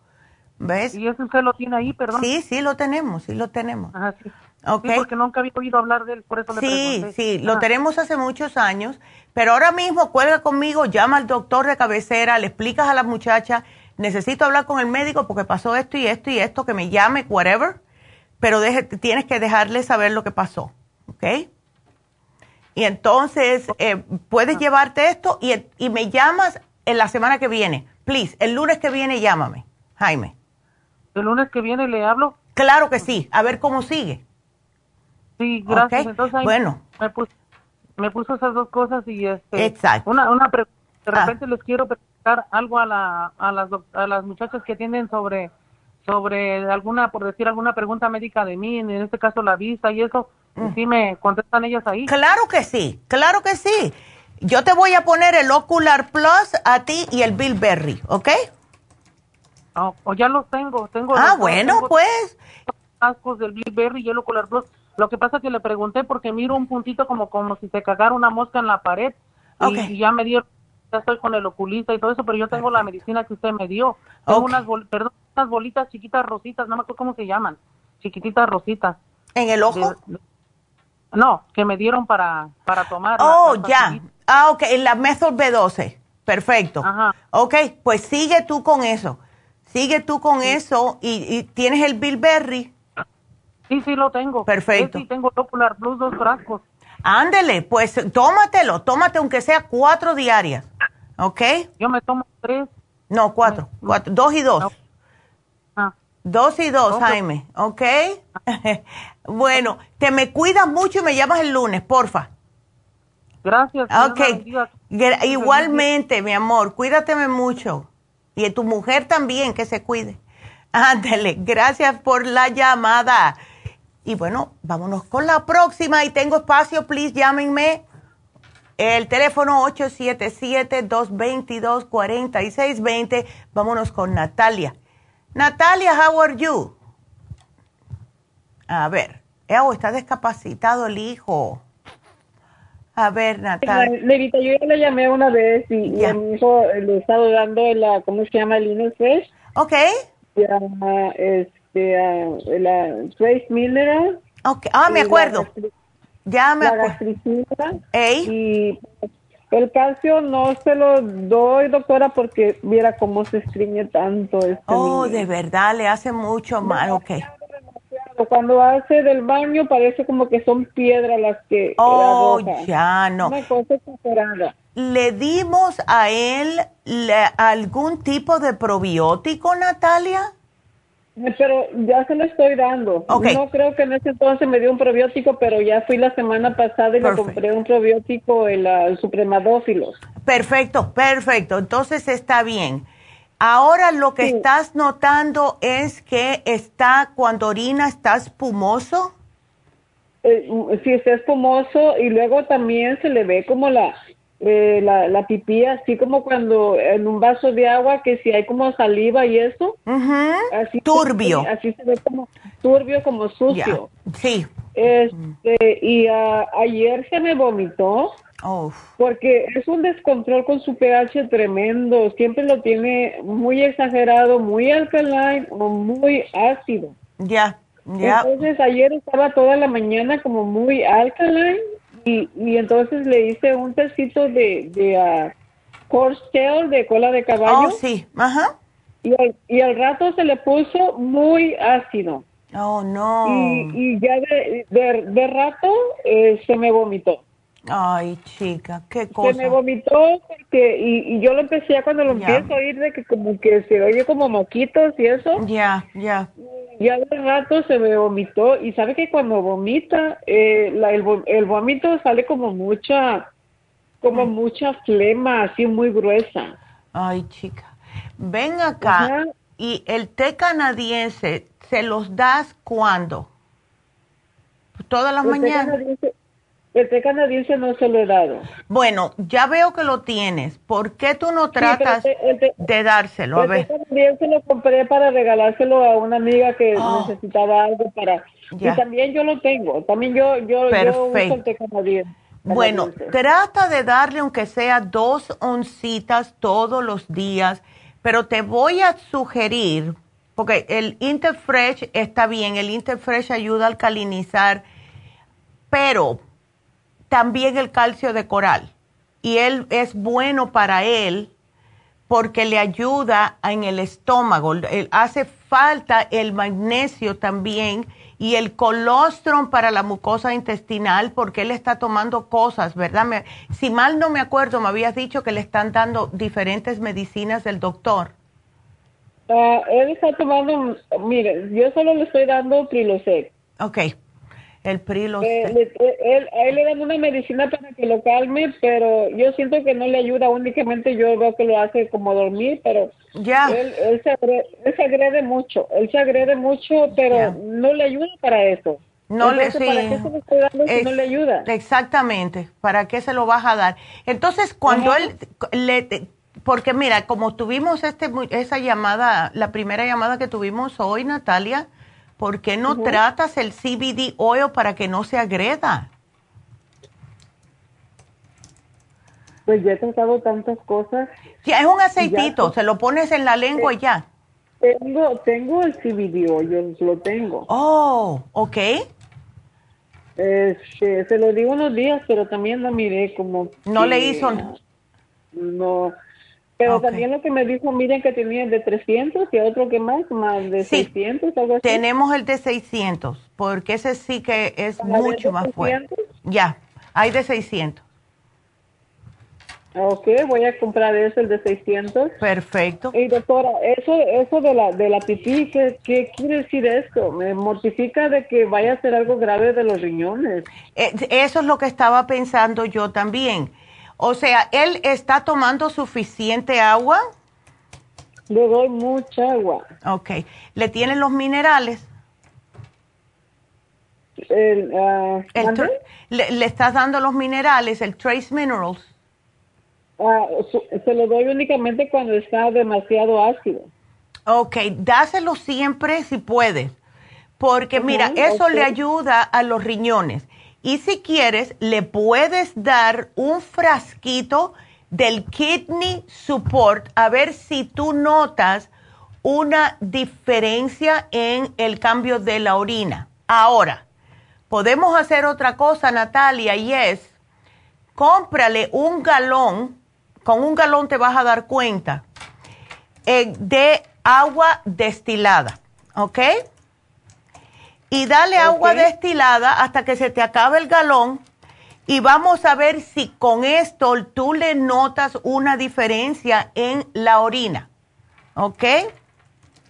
¿Ves? ¿Y eso usted lo tiene ahí, perdón? Sí, sí, lo tenemos, sí lo tenemos. Ajá, sí. Ok. Sí, porque nunca había oído hablar de él, por eso le Sí, pregunté. sí, lo tenemos hace muchos años, pero ahora mismo cuelga conmigo, llama al doctor de cabecera, le explicas a la muchacha, necesito hablar con el médico porque pasó esto y esto y esto, que me llame, whatever, pero deje- tienes que dejarle saber lo que pasó, ¿ok? Y entonces, eh, puedes llevarte esto y, y me llamas en la semana que viene, please, el lunes que viene llámame, Jaime. ¿El lunes que viene le hablo? Claro que sí, a ver cómo sigue. Sí, gracias. Entonces ahí bueno. me puso, me puso esas dos cosas y este Exacto. una una de Ah. repente les quiero preguntar algo a la a las a las muchachas que tienen sobre sobre alguna por decir alguna pregunta médica de mí, en este caso la vista y eso, Mm. sí me contestan ellas ahí. Claro que sí, claro que sí. Yo te voy a poner el Ocular Plus a ti y el Bilberry, ¿ok? O, o ya los tengo, tengo Ah, los- bueno, tengo pues. cascos del y el Ocular Plus. Lo que pasa que le pregunté porque miro un puntito como como si se cagara una mosca en la pared y, Ok. y ya me dio ya estoy con el oculista y todo eso, pero yo tengo la medicina que usted me dio. Tengo unas perdón, unas bolitas chiquitas rositas, no me acuerdo cómo se llaman. Chiquititas rositas. ¿En el ojo? De- no, que me dieron para para tomar. Oh, ya. Ah, ok, la Method B12. Perfecto. Ajá. Ok, pues sigue tú con eso. Sigue tú con eso y, y tienes el Bilberry. Sí, sí lo tengo. Perfecto. Sí, tengo el Ocular Plus dos frascos. Ándele, pues tómatelo, tómate aunque sea cuatro diarias. ¿Ok? Yo me tomo tres. No, cuatro. cuatro dos y dos. Dos y dos. Jaime. ¿Ok? bueno, te me cuidas mucho y me llamas el lunes, porfa. Gracias. Ok. Gra- Igualmente, mi amor, cuídateme mucho. Y tu mujer también, que se cuide. Ándale, gracias por la llamada. Y bueno, vámonos con la próxima. Y tengo espacio, please, llámenme. El teléfono 877-222-4620. Vámonos con Natalia. Natalia, how are you? A ver, oh, está discapacitado el hijo. A ver, Natalia. Levita, yo ya le llamé una vez y, y a mi hijo le he estado dando la, ¿cómo se llama? El Inner Fresh. Ok. Ya, este, ah, la Trace Miller. Ok, ah, me la acuerdo. gastri- Ya me la acuerdo. Y el calcio no se lo doy, doctora, porque viera cómo se estriñe tanto este Oh, niño. de verdad, le hace mucho mal, ok. Cuando hace del baño parece como que son piedras las que Oh, ya, no. Una cosa exagerada. ¿le dimos a él le- algún tipo de probiótico, Natalia? Pero ya se lo estoy dando. Ok. No creo que en ese entonces me dio un probiótico, pero ya fui la semana pasada y le compré un probiótico, el, ah, el Supremadófilos. Perfecto, perfecto. Entonces está bien. Ahora lo que estás notando es que está, cuando orina, está espumoso. Eh, sí, está espumoso y luego también se le ve como la, eh, la, la pipí, así como cuando en un vaso de agua, que si hay como saliva y eso. así se- Turbio. así se ve como turbio, como sucio. Sí. Este, y ah, ayer se me vomitó. Porque es un descontrol con su pH tremendo. Siempre lo tiene muy exagerado, muy alkaline o muy ácido. Ya, ya. Entonces ayer estaba toda la mañana como muy alkaline y, y entonces le hice un tecito de, de tail, de cola de caballo. Oh, sí, ajá. Y al, y al rato se le puso muy ácido. Oh, no. Y, y ya de, de, de rato eh, se me vomitó. Ay, chica, qué Se cosa. me vomitó porque, y, y yo lo empecé a cuando lo empiezo a oír de que como que se oye como moquitos y eso. Ya, ya. Ya de rato se me vomitó y sabe que cuando vomita, eh, la- el, el vómito sale como mucha, como Mm. mucha flema, así muy gruesa. Ay, chica. Ven acá. ¿Y el té canadiense se los das cuándo? ¿Todas las mañanas? canadiense- El té canadiense no se lo he dado. Bueno, ya veo que lo tienes. ¿Por qué tú no tratas el té- el té- de dárselo? A El té ver. canadiense lo compré para regalárselo a una amiga que Oh. necesitaba algo para... Ya. Y también yo lo tengo. También yo, yo, yo uso el té canadiense. Bueno, trata de darle aunque sea dos oncitas todos los días, pero te voy a sugerir, porque el Interfresh está bien, el Interfresh ayuda a alcalinizar, pero también el calcio de coral. Y él es bueno para él porque le ayuda en el estómago. Hace falta el magnesio también y el colostrum para la mucosa intestinal porque él está tomando cosas, ¿verdad? Me- si mal no me acuerdo, me habías dicho que le están dando diferentes medicinas del doctor. Ah, él está tomando, mire, yo solo le estoy dando Prilosec. Ok, el Prilosec. Eh, le- eh, él- a él le dan una medicina para que lo calme, pero yo siento que no le ayuda, únicamente yo veo que lo hace como dormir, pero Ya. él, él, se, agre- él se agrede mucho, él se agrede mucho, pero no le ayuda para eso. No le, sí. ¿para qué se lo estoy dando si Ex- no le ayuda? Exactamente. ¿Para qué se lo vas a dar? Entonces, cuando Ajá. él le porque mira, como tuvimos este esa llamada, la primera llamada que tuvimos hoy, Natalia, ¿por qué no tratas el CBD oil para que no se agreda? Pues ya he tratado tantas cosas. Sí, es un Ya, aceitito, se lo pones en la lengua y ya. Tengo, tengo el CBD, yo lo tengo. Oh, ok. Este, se lo digo unos días, pero también lo miré como... No le hizo- No. Pero Ok. también lo que me dijo, miren que tenía de 300 y otro que más, más de Sí. 600, algo así. Tenemos el de 600, porque ese sí que es ¿A ver, mucho más fuerte. 600? Ya, hay de 600. Ok, voy a comprar ese, el de 600. Perfecto. Y doctora, eso, eso de la, de la pipí, ¿qué, ¿qué quiere decir esto? Me mortifica de que vaya a ser algo grave de los riñones. Eh, Eso es lo que estaba pensando yo también. O sea, ¿él está tomando suficiente agua? Le doy mucha agua. Ok. ¿Le tienen los minerales? El, tra- le, le estás dando los minerales, el Trace Minerals? Ah, se lo doy únicamente cuando está demasiado ácido. Ok, dáselo siempre si puedes, porque mira, eso le ayuda a los riñones. Y si quieres, le puedes dar un frasquito del Kidney Support a ver si tú notas una diferencia en el cambio de la orina. Ahora, podemos hacer otra cosa, Natalia, y es, cómprale un galón, con un galón te vas a dar cuenta, eh, de agua destilada, ¿ok? Y dale agua destilada hasta que se te acabe el galón y vamos a ver si con esto tú le notas una diferencia en la orina. ¿Ok?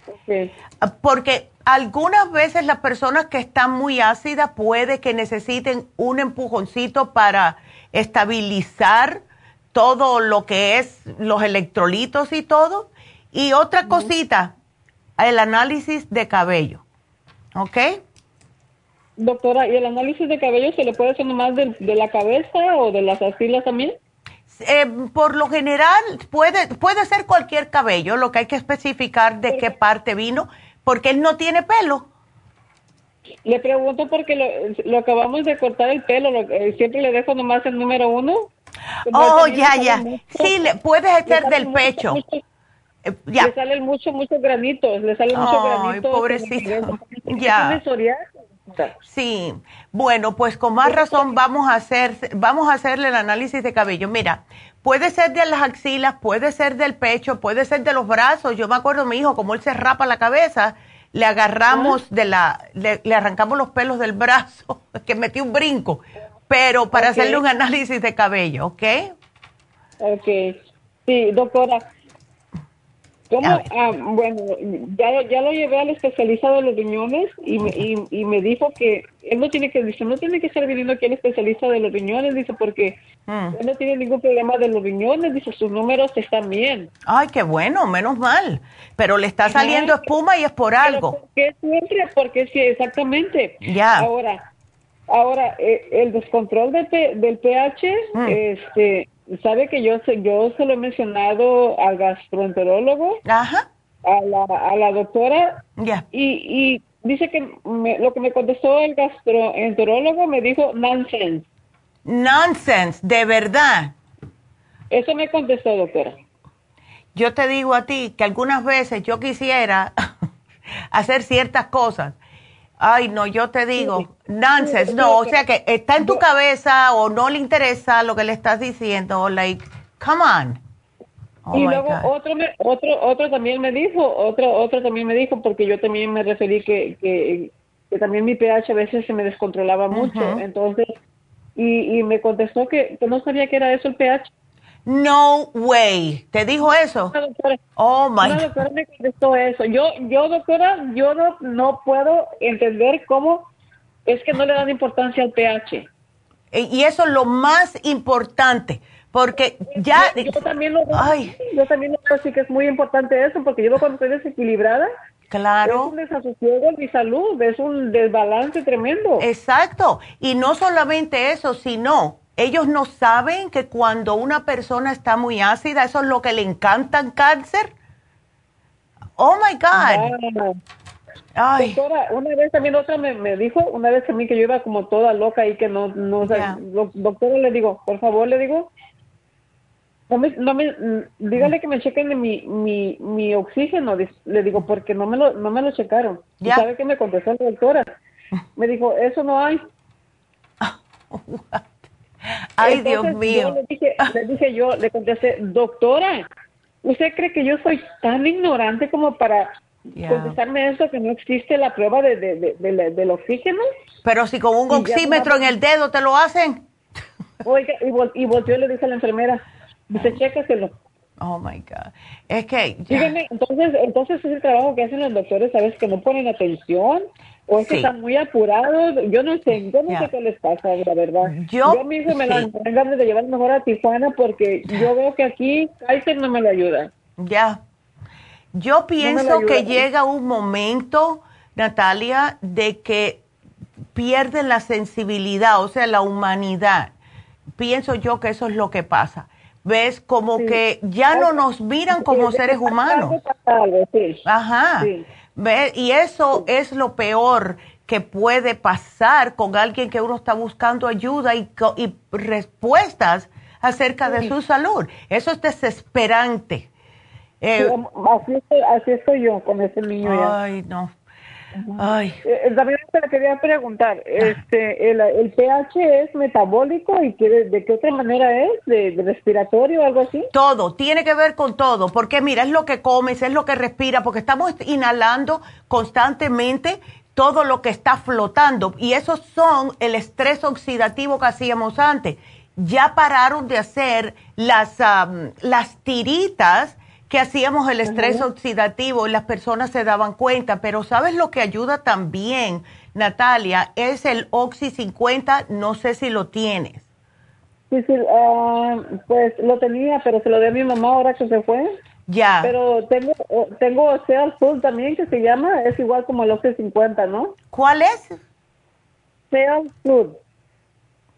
Ok. Porque algunas veces las personas que están muy ácidas puede que necesiten un empujoncito para estabilizar todo lo que es los electrolitos y todo. Y otra cosita, el análisis de cabello. ¿Ok? Doctora, ¿y el análisis de cabello se le puede hacer nomás de, de la cabeza o de las axilas también? Eh, por lo general puede, puede ser cualquier cabello, lo que hay que especificar de qué parte vino, porque él no tiene pelo. Le pregunto porque lo, lo acabamos de cortar el pelo, lo- eh, siempre le dejo nomás el número uno. Oh, ya, ya. mucho- Sí, le, puede ser del mucho, pecho. mucho- Eh, ya. Le salen mucho, muchos granitos, le salen muchos Ay, granitos. pobrecito. ¿Tiene Ya. Sí, bueno, pues con más razón vamos a hacer, vamos a hacerle el análisis de cabello. Mira, puede ser de las axilas, puede ser del pecho, puede ser de los brazos. Yo me acuerdo mi hijo, como él se rapa la cabeza, le agarramos de la, le, le arrancamos los pelos del brazo, que metí un brinco, pero para hacerle un análisis de cabello, ¿ok? Ok. Sí, doctora. ¿Cómo? Ah, bueno, ya, ya lo llevé al especialista de los riñones y me, y, y me dijo que él no tiene que, dice, no tiene que estar viniendo aquí al especialista de los riñones, dice, porque Mm. él no tiene ningún problema de los riñones, dice, sus números están bien. Ay, qué bueno, menos mal. Pero le está saliendo espuma y es por algo. ¿Por qué siempre? Porque sí, exactamente. Ya. Ahora, ahora eh, el descontrol del, P- del pH, Mm. este, sabe que yo se, yo se lo he mencionado al gastroenterólogo, Ajá. a la, a la doctora, Ya. y, y dice que me- lo que me contestó el gastroenterólogo me dijo nonsense. Nonsense, de verdad. Eso me contestó, doctora. Yo te digo a ti que algunas veces yo quisiera hacer ciertas cosas. Ay, no, yo te digo, nonsense, no, o sea que está en tu cabeza o no le interesa lo que le estás diciendo, like, come on. Oh y luego God. otro, me- otro, otro también me dijo, otro, otro también me dijo, porque yo también me referí que, que, que también mi pH a veces se me descontrolaba mucho, entonces, y, y me contestó que, que no sabía que era eso el pH. No way. ¿Te dijo eso? Una doctora, Oh my God. doctora me contestó eso. Yo, yo doctora, yo no, no puedo entender cómo es que no le dan importancia al pH. E- Y eso es lo más importante, porque ya... yo, yo también lo veo, Ay. yo también lo veo así que es muy importante eso, porque yo cuando estoy desequilibrada, Claro. Es un desasosiego en mi salud, es un desbalance tremendo. Exacto. Y no solamente eso, sino ellos no saben que cuando una persona está muy ácida, eso es lo que le encanta el cáncer. Oh my God. Ay. Doctora, una vez también otra me, me dijo, una vez a mí que yo iba como toda loca y que no, no, o sea, Ya. doc- doctora le digo, por favor le digo, no me, no me, dígale que me chequen mi, mi, mi oxígeno, le digo, porque no me lo, no me lo checaron. ¿Y Ya. sabe qué me contestó la doctora? Me dijo, eso no hay. Ay, Entonces, Dios mío. Yo le, dije, le dije yo, le contesté, doctora, ¿usted cree que yo soy tan ignorante como para Ya. contestarme eso que no existe la prueba de, de, de- de del oxígeno? Pero si con un oxímetro en el dedo te lo hacen. Oiga, y, vol- y volteó y le dije a la enfermera, dice, chécaselo. Oh my God. Es que. ya. Dígame, entonces, entonces es el trabajo que hacen los doctores, ¿sabes? Que no ponen atención o es que Sí. están muy apurados. Yo no sé, yo no Ya. sé qué les pasa, la verdad. Yo- mi hijo me sí. la ganas de llevar mejor a Tijuana porque yo veo que aquí Kaiser no me lo ayuda. Ya. Yo pienso ayuda. que llega un momento, Natalia, de que pierden la sensibilidad, o sea, la humanidad. Pienso yo que eso es lo que pasa. ¿Ves? Como que ya no nos miran como seres humanos. Ajá. Y eso es lo peor que puede pasar con alguien que uno está buscando ayuda y, y respuestas acerca de su salud. Eso es desesperante. Eh, Sí, así, estoy, así estoy yo con ese niño ya. ay, no. Ay. Eh, eh, también te la quería preguntar, este, el, el pH es metabólico y qué- de qué otra manera es, de, de respiratorio o algo así. Todo, tiene que ver con todo, porque mira, es lo que comes, es lo que respira, porque estamos inhalando constantemente todo lo que está flotando. Y esos son el estrés oxidativo que hacíamos antes. Ya pararon de hacer las, las tiritas que hacíamos el estrés oxidativo y las personas se daban cuenta. Pero ¿sabes lo que ayuda también, Natalia? Es el Oxy 50. No sé si lo tienes. Sí, sí, ah, pues lo tenía, pero se lo di a mi mamá ahora que se fue. Ya. Pero tengo, tengo Seal Food también que se llama, es igual como el Oxy 50, ¿no? ¿Cuál es? Seal Food.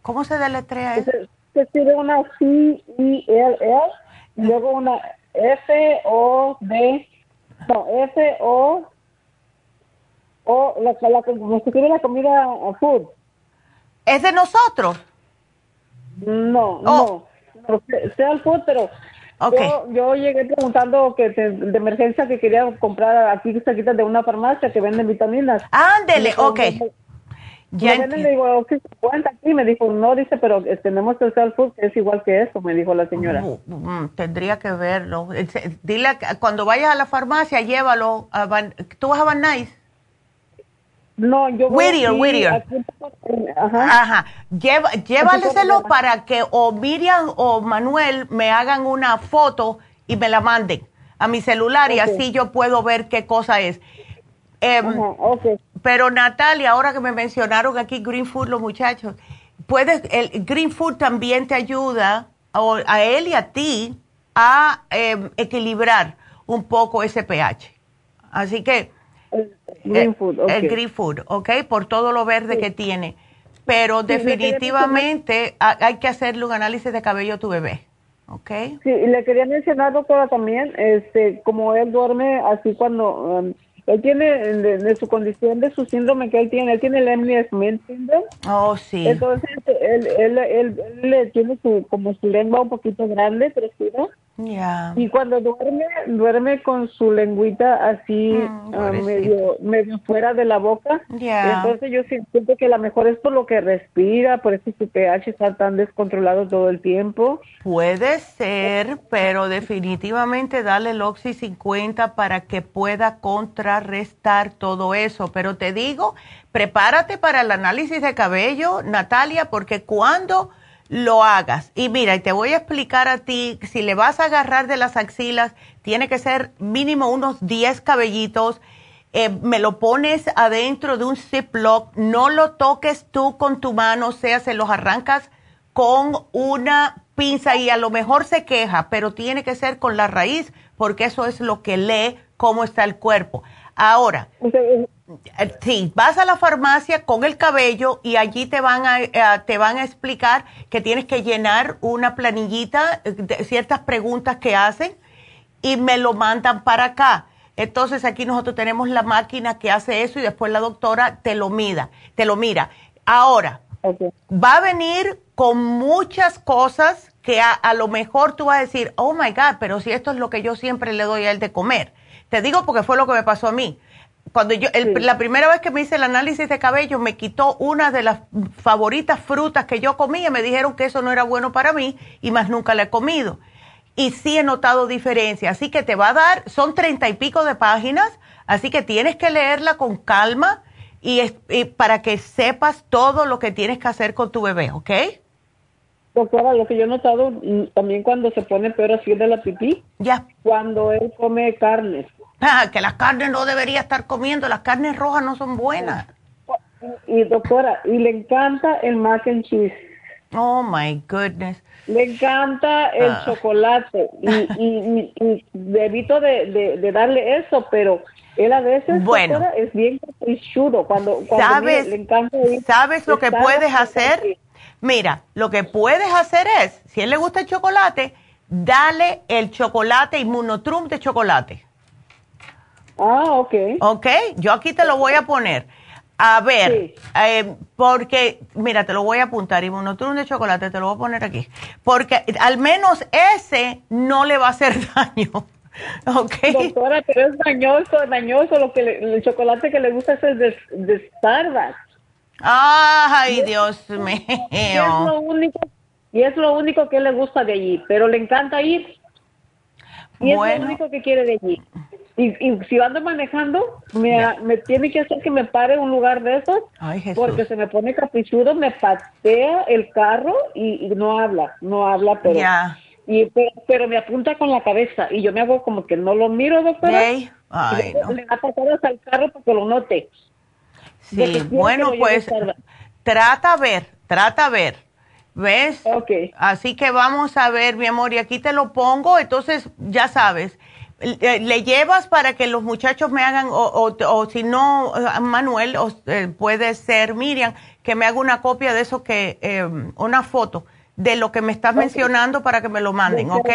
¿Cómo se deletrea eso? Se, escribe una C-I-L-L, luego una F-O-D, no, F-O, o la, la, la, escribe la comida food. ¿Es de nosotros? No, oh. no, sea el food, pero yo, yo, llegué preguntando que de emergencia que quería comprar aquí cerquita de una farmacia que venden vitaminas. Ándele, ok. Ya le digo, ¿qué cuenta aquí? Me dijo, no, dice, pero tenemos el self food que es igual que eso, me dijo la señora. Mm, mm, tendría que verlo. Dile, cuando vayas a la farmacia, llévalo. A ¿Tú vas a Van Nuys? No, yo voy Whittier, Whittier. Ajá. Ajá. llévaleselo para que o Miriam o Manuel me hagan una foto y me la manden a mi celular y así yo puedo ver qué cosa es. Em, pero Natalia, ahora que me mencionaron aquí Green Food los muchachos, puedes, el Green Food también te ayuda a, él y a ti a em, equilibrar un poco ese pH. Así que Green eh, Food, El Green Food, ¿ok? Por todo lo verde que tiene. Pero definitivamente hay que hacerle un análisis de cabello a tu bebé, ¿ok? Sí, y le quería mencionar, doctora, también, este, como él duerme así cuando... Um, él tiene, de, su condición, de su síndrome que él tiene, él tiene el Emily Smith syndrome. Oh, sí. Entonces, él, él, él, él, tiene su, como su lengua un poquito grande, crecida. Y cuando duerme, duerme con su lengüita así mm, ah, medio, medio fuera de la boca. Entonces yo siento que la mejor es por lo que respira, por eso su pH está tan descontrolado todo el tiempo. Puede ser, pero definitivamente dale el Oxy 50 para que pueda contrarrestar todo eso. Pero te digo, prepárate para el análisis de cabello, Natalia, porque cuando lo hagas. Y mira, te voy a explicar a ti, si le vas a agarrar de las axilas, tiene que ser mínimo unos 10 cabellitos. Eh, me lo pones adentro de un Ziploc, no lo toques tú con tu mano, sea, se los arrancas con una pinza y a lo mejor se queja, pero tiene que ser con la raíz, porque eso es lo que lee cómo está el cuerpo. Ahora, eh, sí, vas a la farmacia con el cabello y allí te van a, eh, te van a explicar que tienes que llenar una planillita, eh, de ciertas preguntas que hacen y me lo mandan para acá. Entonces aquí nosotros tenemos la máquina que hace eso y después la doctora te lo mida, te lo mira. Ahora, va a venir con muchas cosas que a, a, lo mejor tú vas a decir, oh my God, pero si esto es lo que yo siempre le doy a él de comer. Te digo porque fue lo que me pasó a mí cuando yo, la primera vez que me hice el análisis de cabello, me quitó una de las favoritas frutas que yo comía. Me dijeron que eso no era bueno para mí y más nunca la he comido. Y sí he notado diferencia. Así que te va a dar, son treinta y pico de páginas, así que tienes que leerla con calma y, para que sepas todo lo que tienes que hacer con tu bebé, ¿ok? Doctora, lo que yo he notado mm, también cuando se pone peor así de la pipí. Ya. Cuando él come carnes que las carnes no debería estar comiendo, las carnes rojas no son buenas. Y doctora, y le encanta el mac and cheese. Oh my goodness. Le encanta el ah. chocolate y, y, y, de, darle eso, pero él a veces bueno, es bien chudo cuando, cuando ¿Sabes, le encanta ¿Sabes lo que puedes hacer? Mira, lo que puedes hacer es, si a él le gusta el chocolate, dale el chocolate inmunotrum de chocolate. Ah, ok. Ok, yo aquí te lo voy a poner. A ver, eh, porque, mira, te lo voy a apuntar, y un de chocolate, te lo voy a poner aquí. Porque al menos ese no le va a hacer daño. ¿Ok? Doctora, pero es dañoso, dañoso. Lo que el chocolate que le gusta es el de, de Starbucks. Ay, Dios mío. Y es, lo único, y es lo único que le gusta de allí, pero le encanta ir. Y es lo único que quiere de allí. Y, y si ando manejando, me, me tiene que hacer que me pare un lugar de esos, porque se me pone caprichudo, me patea el carro y, y no habla, no habla, pero... Y, pero, me apunta con la cabeza y yo me hago como que no lo miro, doctora. Ay, no. Le ha pasado hasta el carro para que lo note. Sí, bueno, pues trata a ver, trata a ver. ¿Ves? Ok. Así que vamos a ver, mi amor, y aquí te lo pongo, entonces ya sabes. Le, llevas para que los muchachos me hagan, o, o, si no, eh, Manuel, o, eh, puede ser Miriam, que me haga una copia de eso que, eh, una foto de lo que me estás mencionando para que me lo manden, ¿ok?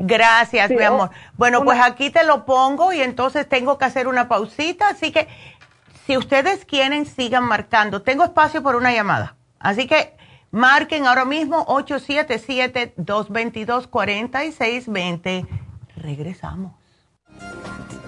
Gracias, mi amor. Bueno, pues aquí te lo pongo y entonces tengo que hacer una pausita, así que si ustedes quieren, sigan marcando. Tengo espacio por una llamada, así que marquen ahora mismo 877-222-4620. Regresamos. あっ!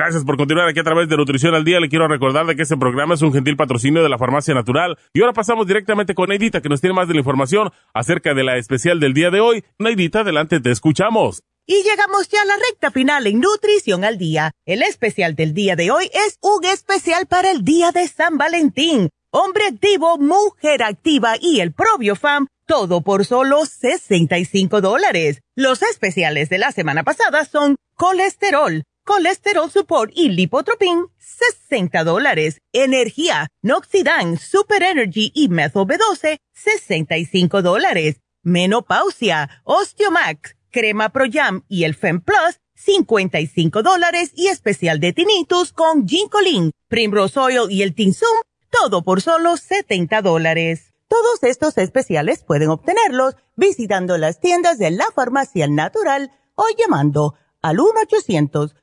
Gracias por continuar aquí a través de Nutrición al Día. Le quiero recordar de que este programa es un gentil patrocinio de la Farmacia Natural. Y ahora pasamos directamente con Neidita, que nos tiene más de la información acerca de la especial del día de hoy. Neidita, adelante, te escuchamos. Y llegamos ya a la recta final en Nutrición al Día. El especial del día de hoy es un especial para el Día de San Valentín. Hombre activo, mujer activa y el Fam, todo por solo 65 dólares. Los especiales de la semana pasada son colesterol colesterol support y lipotropin, 60 dólares. Energía, Noxidan, Super Energy y Methyl B12, 65 dólares. Menopausia, Osteomax, Crema Pro Jam y el Fem Plus, 55 dólares y especial de tinnitus con Ginkolin, Primrose Oil y el Tinsum, todo por solo 70 dólares. Todos estos especiales pueden obtenerlos visitando las tiendas de la farmacia natural o llamando al 1 800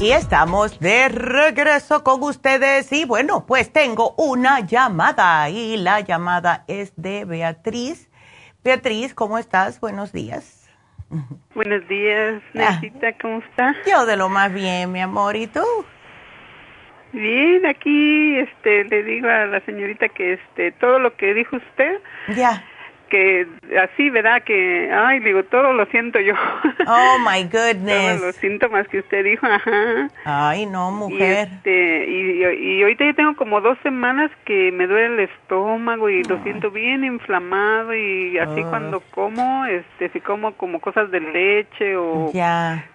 Y estamos de regreso con ustedes y bueno, pues tengo una llamada y la llamada es de Beatriz. Beatriz, ¿cómo estás? Buenos días. Buenos días, ah. Necesita, ¿cómo está? Yo de lo más bien, mi amor, ¿y tú? Bien, aquí este le digo a la señorita que este todo lo que dijo usted ya que así, ¿verdad? Que, ay, digo, todo lo siento yo. Oh, my goodness. Todos los síntomas que usted dijo, ajá. Ay, no, mujer. Y, este, y, ahorita ya tengo como dos semanas que me duele el estómago y lo siento bien inflamado y así cuando como, este, si como como cosas de leche o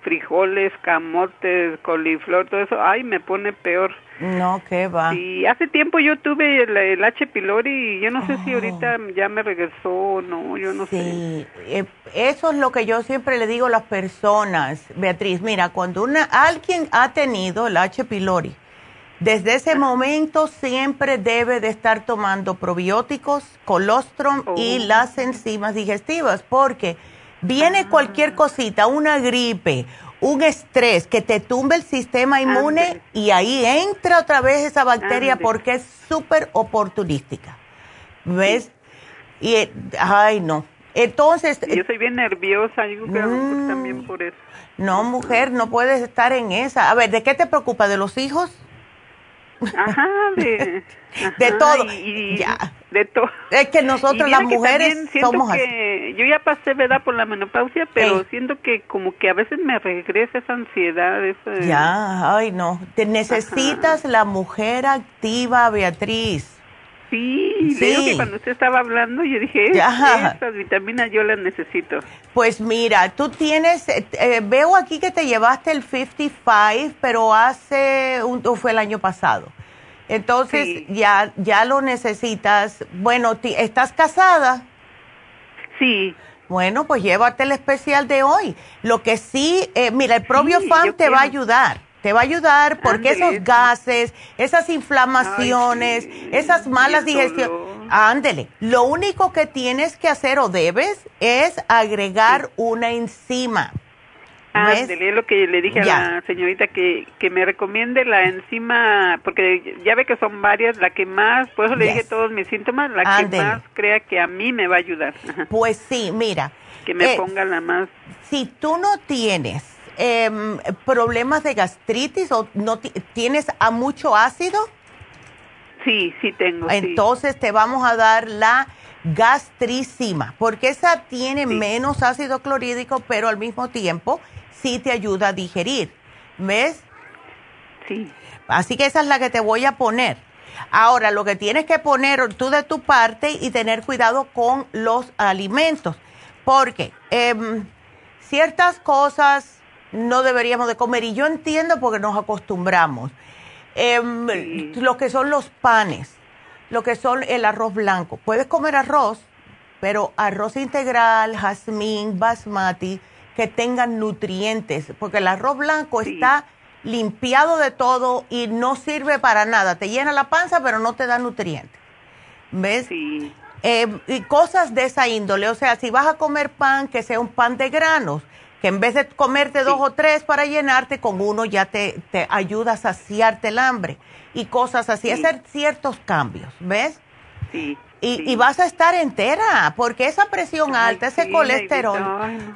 frijoles, camotes, coliflor, todo eso, ay, me pone peor. No, ¿qué va? Sí, hace tiempo yo tuve el, H. pylori y yo no sé si ahorita oh. ya me regresó o no, yo no sé. Sí, eh, eso es lo que yo siempre le digo a las personas, Beatriz, mira, cuando una, alguien ha tenido el H. pylori, desde ese momento siempre debe de estar tomando probióticos, colostrum y oh. las enzimas digestivas, porque viene cualquier ah. cosita, una gripe, un estrés que te tumbe el sistema inmune y ahí entra otra vez esa bacteria porque es súper oportunística. ¿Ves? Y, ay, no. Entonces... Yo soy bien nerviosa, yo creo que Mm. también por eso. No, mujer, no puedes estar en esa. A ver, ¿de qué te preocupa? ¿De los hijos? Ajá, de... De todo. y- Ya. De todo. Es que nosotros las mujeres somos así. que Yo ya pasé, ¿verdad? Por la menopausia, pero siento que como que a veces me regresa esa ansiedad, esa... Ya, ay no. Te necesitas la mujer activa, Beatriz. Sí, digo que cuando usted estaba hablando, yo dije, es- Ya. esas vitaminas yo las necesito. Pues mira, tú tienes, eh, eh, veo aquí que te llevaste el 55, pero hace, un, fue el año pasado. Entonces ya, ya lo necesitas. Bueno, ¿estás casada? Sí. Bueno, pues llévate el especial de hoy. Lo que sí, eh, mira, el Probio Sí, Fan te va a ayudar. Te va a ayudar porque esos gases, esas inflamaciones, esas malas digestiones. Ándele. Lo único que tienes que hacer o debes es agregar una enzima. Ándele, es lo que le dije Ya. a la señorita que, que me recomiende la enzima, porque ya ve que son varias, la que más, por eso le Yes. dije todos mis síntomas, la que más crea que a mí me va a ayudar. Pues sí, mira. Que me eh, ponga la más. Si tú no tienes em, problemas de gastritis o no ti- tienes a mucho ácido, Sí, sí tengo. sí. entonces te vamos a dar la gastricima, porque esa tiene menos ácido clorhídrico, pero al mismo tiempo sí te ayuda a digerir. ¿Ves? Sí. Así que esa es la que te voy a poner. Ahora, lo que tienes que poner tú de tu parte y tener cuidado con los alimentos, porque em, ciertas cosas no deberíamos de comer y yo entiendo porque nos acostumbramos. Em, Lo que son los panes, lo que son el arroz blanco. Puedes comer arroz, pero arroz integral, jazmín, basmati, que tengan nutrientes, porque el arroz blanco está limpiado de todo y no sirve para nada. Te llena la panza, pero no te da nutrientes. ¿Ves? Eh, y cosas de esa índole. O sea, si vas a comer pan, que sea un pan de granos, que en vez de comerte dos o tres para llenarte, con uno ya te, te ayuda a saciarte el hambre. Y cosas así, hacer ciertos cambios, ¿ves? Sí. Y, y vas a estar entera, porque esa presión alta, ese colesterol.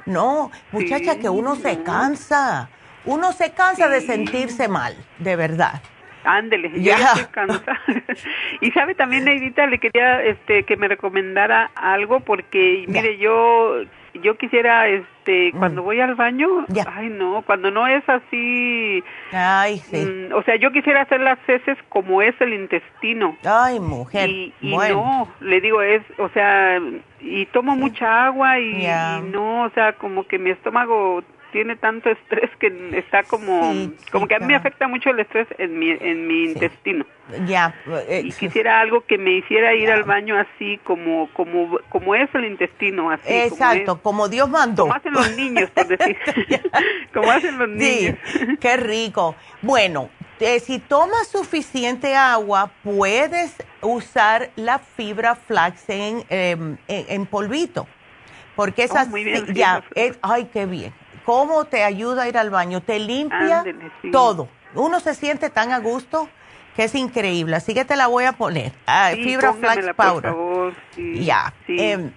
No, muchacha, que uno se cansa. Uno se cansa de sentirse mal, de verdad. Ándele, Ya. ya estoy cansada. y sabe también, Neidita, le quería este, que me recomendara algo porque, mire, yo yo quisiera, este, Mm. cuando voy al baño, ay no, cuando no es así, Ay, sí. mm, o sea, yo quisiera hacer las heces como es el intestino. Ay, mujer. Y, y bueno. no, le digo, es, o sea, y tomo mucha agua y no, o sea, como que mi estómago tiene tanto estrés que está como, como que a mí me afecta mucho el estrés en mi, en mi intestino. Ya. eh, Y quisiera algo que me hiciera ir al baño así como, como, como es el intestino, así. Exacto, como, Dios mandó. Como hacen los niños, por decir. como hacen los Sí, niños. qué rico. Bueno, eh, si tomas suficiente agua, puedes usar la fibra flax en, em, en, en polvito. Porque esa Oh, muy bien, sí, sí, ya, es, ay, qué bien. ¿Cómo te ayuda a ir al baño? Te limpia sí. todo. Uno se siente tan a gusto que es increíble. Así que te la voy a poner. Ah, Sí, fibra flax powder. favor, sí, Ya. em,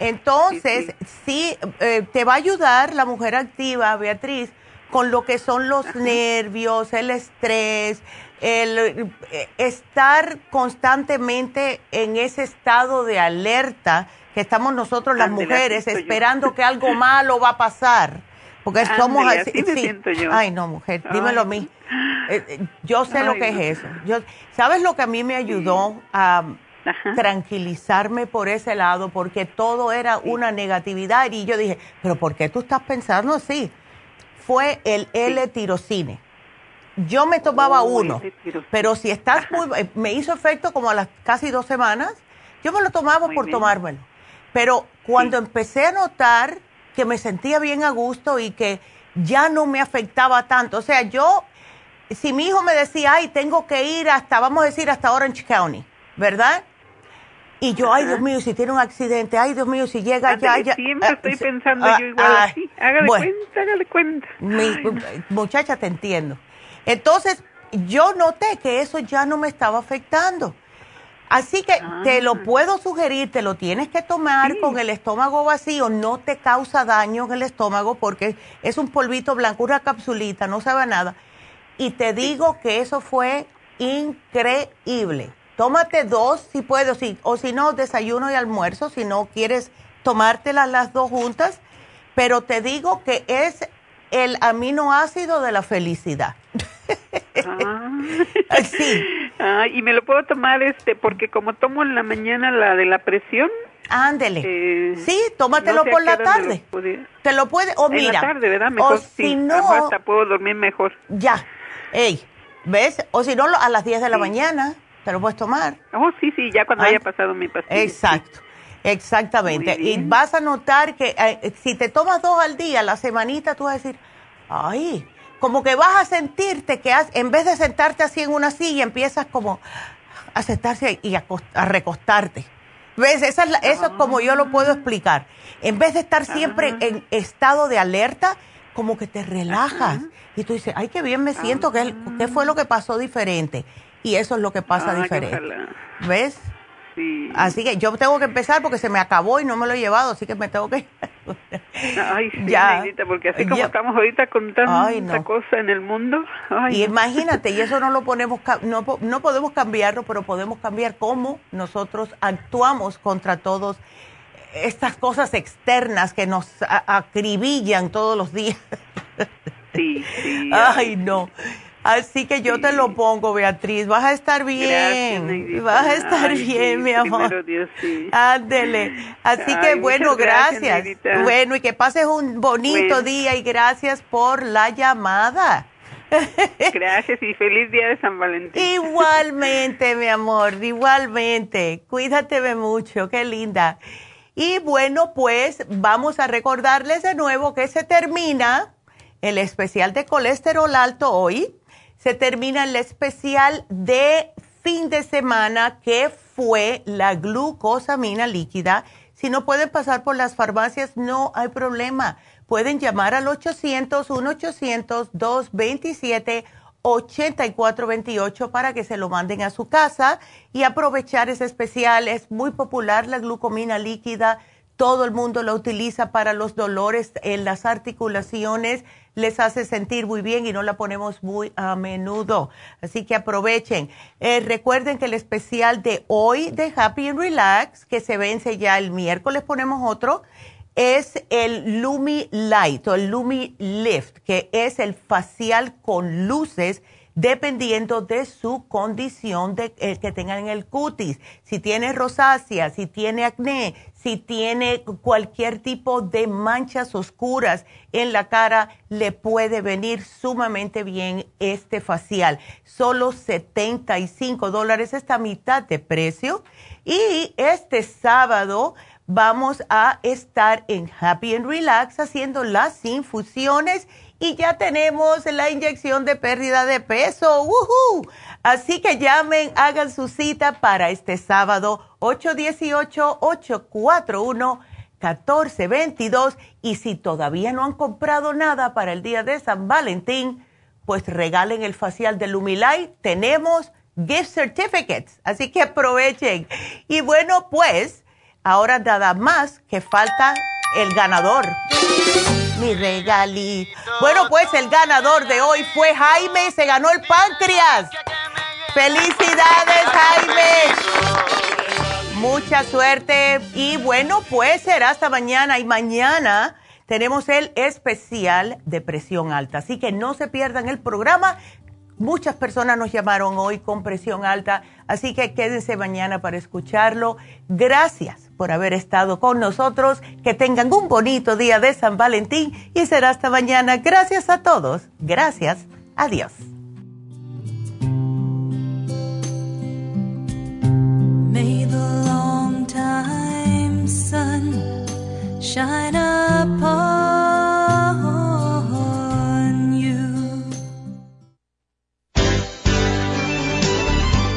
entonces, sí, eh, te va a ayudar la mujer activa, Beatriz, con lo que son los nervios, el estrés, el eh, estar constantemente en ese estado de alerta que estamos nosotros las mujeres yo. esperando que algo malo va a pasar. Porque somos así. así me sí. siento yo. Ay, no, mujer, dímelo a mí. Eh, eh, yo sé lo que no. es eso. Yo, ¿Sabes lo que a mí me ayudó a tranquilizarme por ese lado? Porque todo era una negatividad y yo dije, pero ¿por qué tú estás pensando así? Fue el L-tirocine. Yo me tomaba Oh, uno, pero si estás muy... eh, Me hizo efecto como a las casi dos semanas. Yo me lo tomaba por tomármelo. Pero cuando empecé a notar que me sentía bien a gusto y que ya no me afectaba tanto, o sea, yo, si mi hijo me decía, ay, tengo que ir hasta, vamos a decir, hasta Orange County, ¿verdad? Y yo, ay, Dios mío, si tiene un accidente, ay, Dios mío, si llega ya, Ándele, ya. siempre estoy sí, pensando ah, yo igual ah, así. Hágale bueno, cuenta, hágale cuenta. mi- muchacha, te entiendo. Entonces, yo noté que eso ya no me estaba afectando. Así que te lo ah. puedo sugerir, te lo tienes que tomar con el estómago vacío, no te causa daño en el estómago porque es un polvito blanco, una capsulita, no sabe nada. Y te digo que eso fue increíble. Tómate dos si puedes, si, o si no, desayuno y almuerzo, si no quieres tomártelas las dos juntas, pero te digo que es el aminoácido de la felicidad. Ah. sí. Ah, y me lo puedo tomar este porque como tomo en la mañana la de la presión. Ándele. Eh, sí, tómatelo por la tarde. Te lo puede o mira. La tarde, ¿verdad? Mejor o si no hasta puedo dormir mejor. Ya. Ey, ¿ves? O si no a las 10 de la mañana te lo puedes tomar. Oh, sí, sí, ya cuando haya pasado mi pastilla. Exacto. Exactamente. Y vas a notar que eh, si te tomas dos al día, la semanita, tú vas a decir, ay, como que vas a sentirte que en vez de sentarte así en una silla, empiezas como a sentarse y a, recostarte. ¿Ves? Esa es eso es como yo lo puedo explicar. En vez de estar siempre en estado de alerta, como que te relajas. Y tú dices, ay, qué bien me siento, ¿qué, ¿qué, fue lo que pasó diferente? Y eso es lo que pasa diferente. ¿Ves? Así que yo tengo que empezar porque se me acabó y no me lo he llevado, así que me tengo que... Ay, sí, ya. porque así como estamos ahorita con tanta cosa en el mundo... y imagínate, y eso no lo ponemos, no, no podemos cambiarlo, pero podemos cambiar cómo nosotros actuamos contra todos estas cosas externas que nos acribillan todos los días. Sí, sí. Ay, no. Así que yo te lo pongo, Beatriz. Vas a estar bien. vas a estar bien, mi amor. Dios, sí. Ándele. Así que bueno, gracias. bueno, y que pases un bonito día y gracias por la llamada. Gracias y feliz día de San Valentín. Igualmente, mi amor, igualmente. Cuídate mucho, qué linda. Y bueno, pues vamos a recordarles de nuevo que se termina el especial de colesterol alto hoy se termina el especial de fin de semana que fue la glucosamina líquida. Si no pueden pasar por las farmacias, no hay problema. Pueden llamar al 800-1-800-227-8428 para que se lo manden a su casa y aprovechar ese especial. Es muy popular la glucomina líquida. Todo el mundo la utiliza para los dolores en las articulaciones les hace sentir muy bien y no la ponemos muy a menudo. Así que aprovechen. Eh, recuerden que el especial de hoy de Happy and Relax, que se vence ya el miércoles, ponemos otro, es el Lumi Light o el Lumi Lift, que es el facial con luces dependiendo de su condición de, eh, que tengan en el cutis. Si tiene rosácea, si tiene acné, si tiene cualquier tipo de manchas oscuras en la cara, le puede venir sumamente bien este facial. Solo 75 dólares, esta mitad de precio. Y este sábado vamos a estar en Happy and Relax haciendo las infusiones y ya tenemos la inyección de pérdida de peso. ¡Woohoo! Así que llamen, hagan su cita para este sábado 818-841-1422 y si todavía no han comprado nada para el día de San Valentín, pues regalen el facial de Lumilay. Tenemos gift certificates, así que aprovechen. Y bueno, pues ahora nada más que falta el ganador mi regalito. Bueno, pues el ganador de hoy fue Jaime, se ganó el páncreas. Felicidades, Jaime. Mucha suerte y bueno, pues será hasta mañana y mañana tenemos el especial de presión alta. Así que no se pierdan el programa. Muchas personas nos llamaron hoy con presión alta, así que quédense mañana para escucharlo. Gracias por haber estado con nosotros. Que tengan un bonito día de San Valentín y será hasta mañana. Gracias a todos. Gracias. Adiós.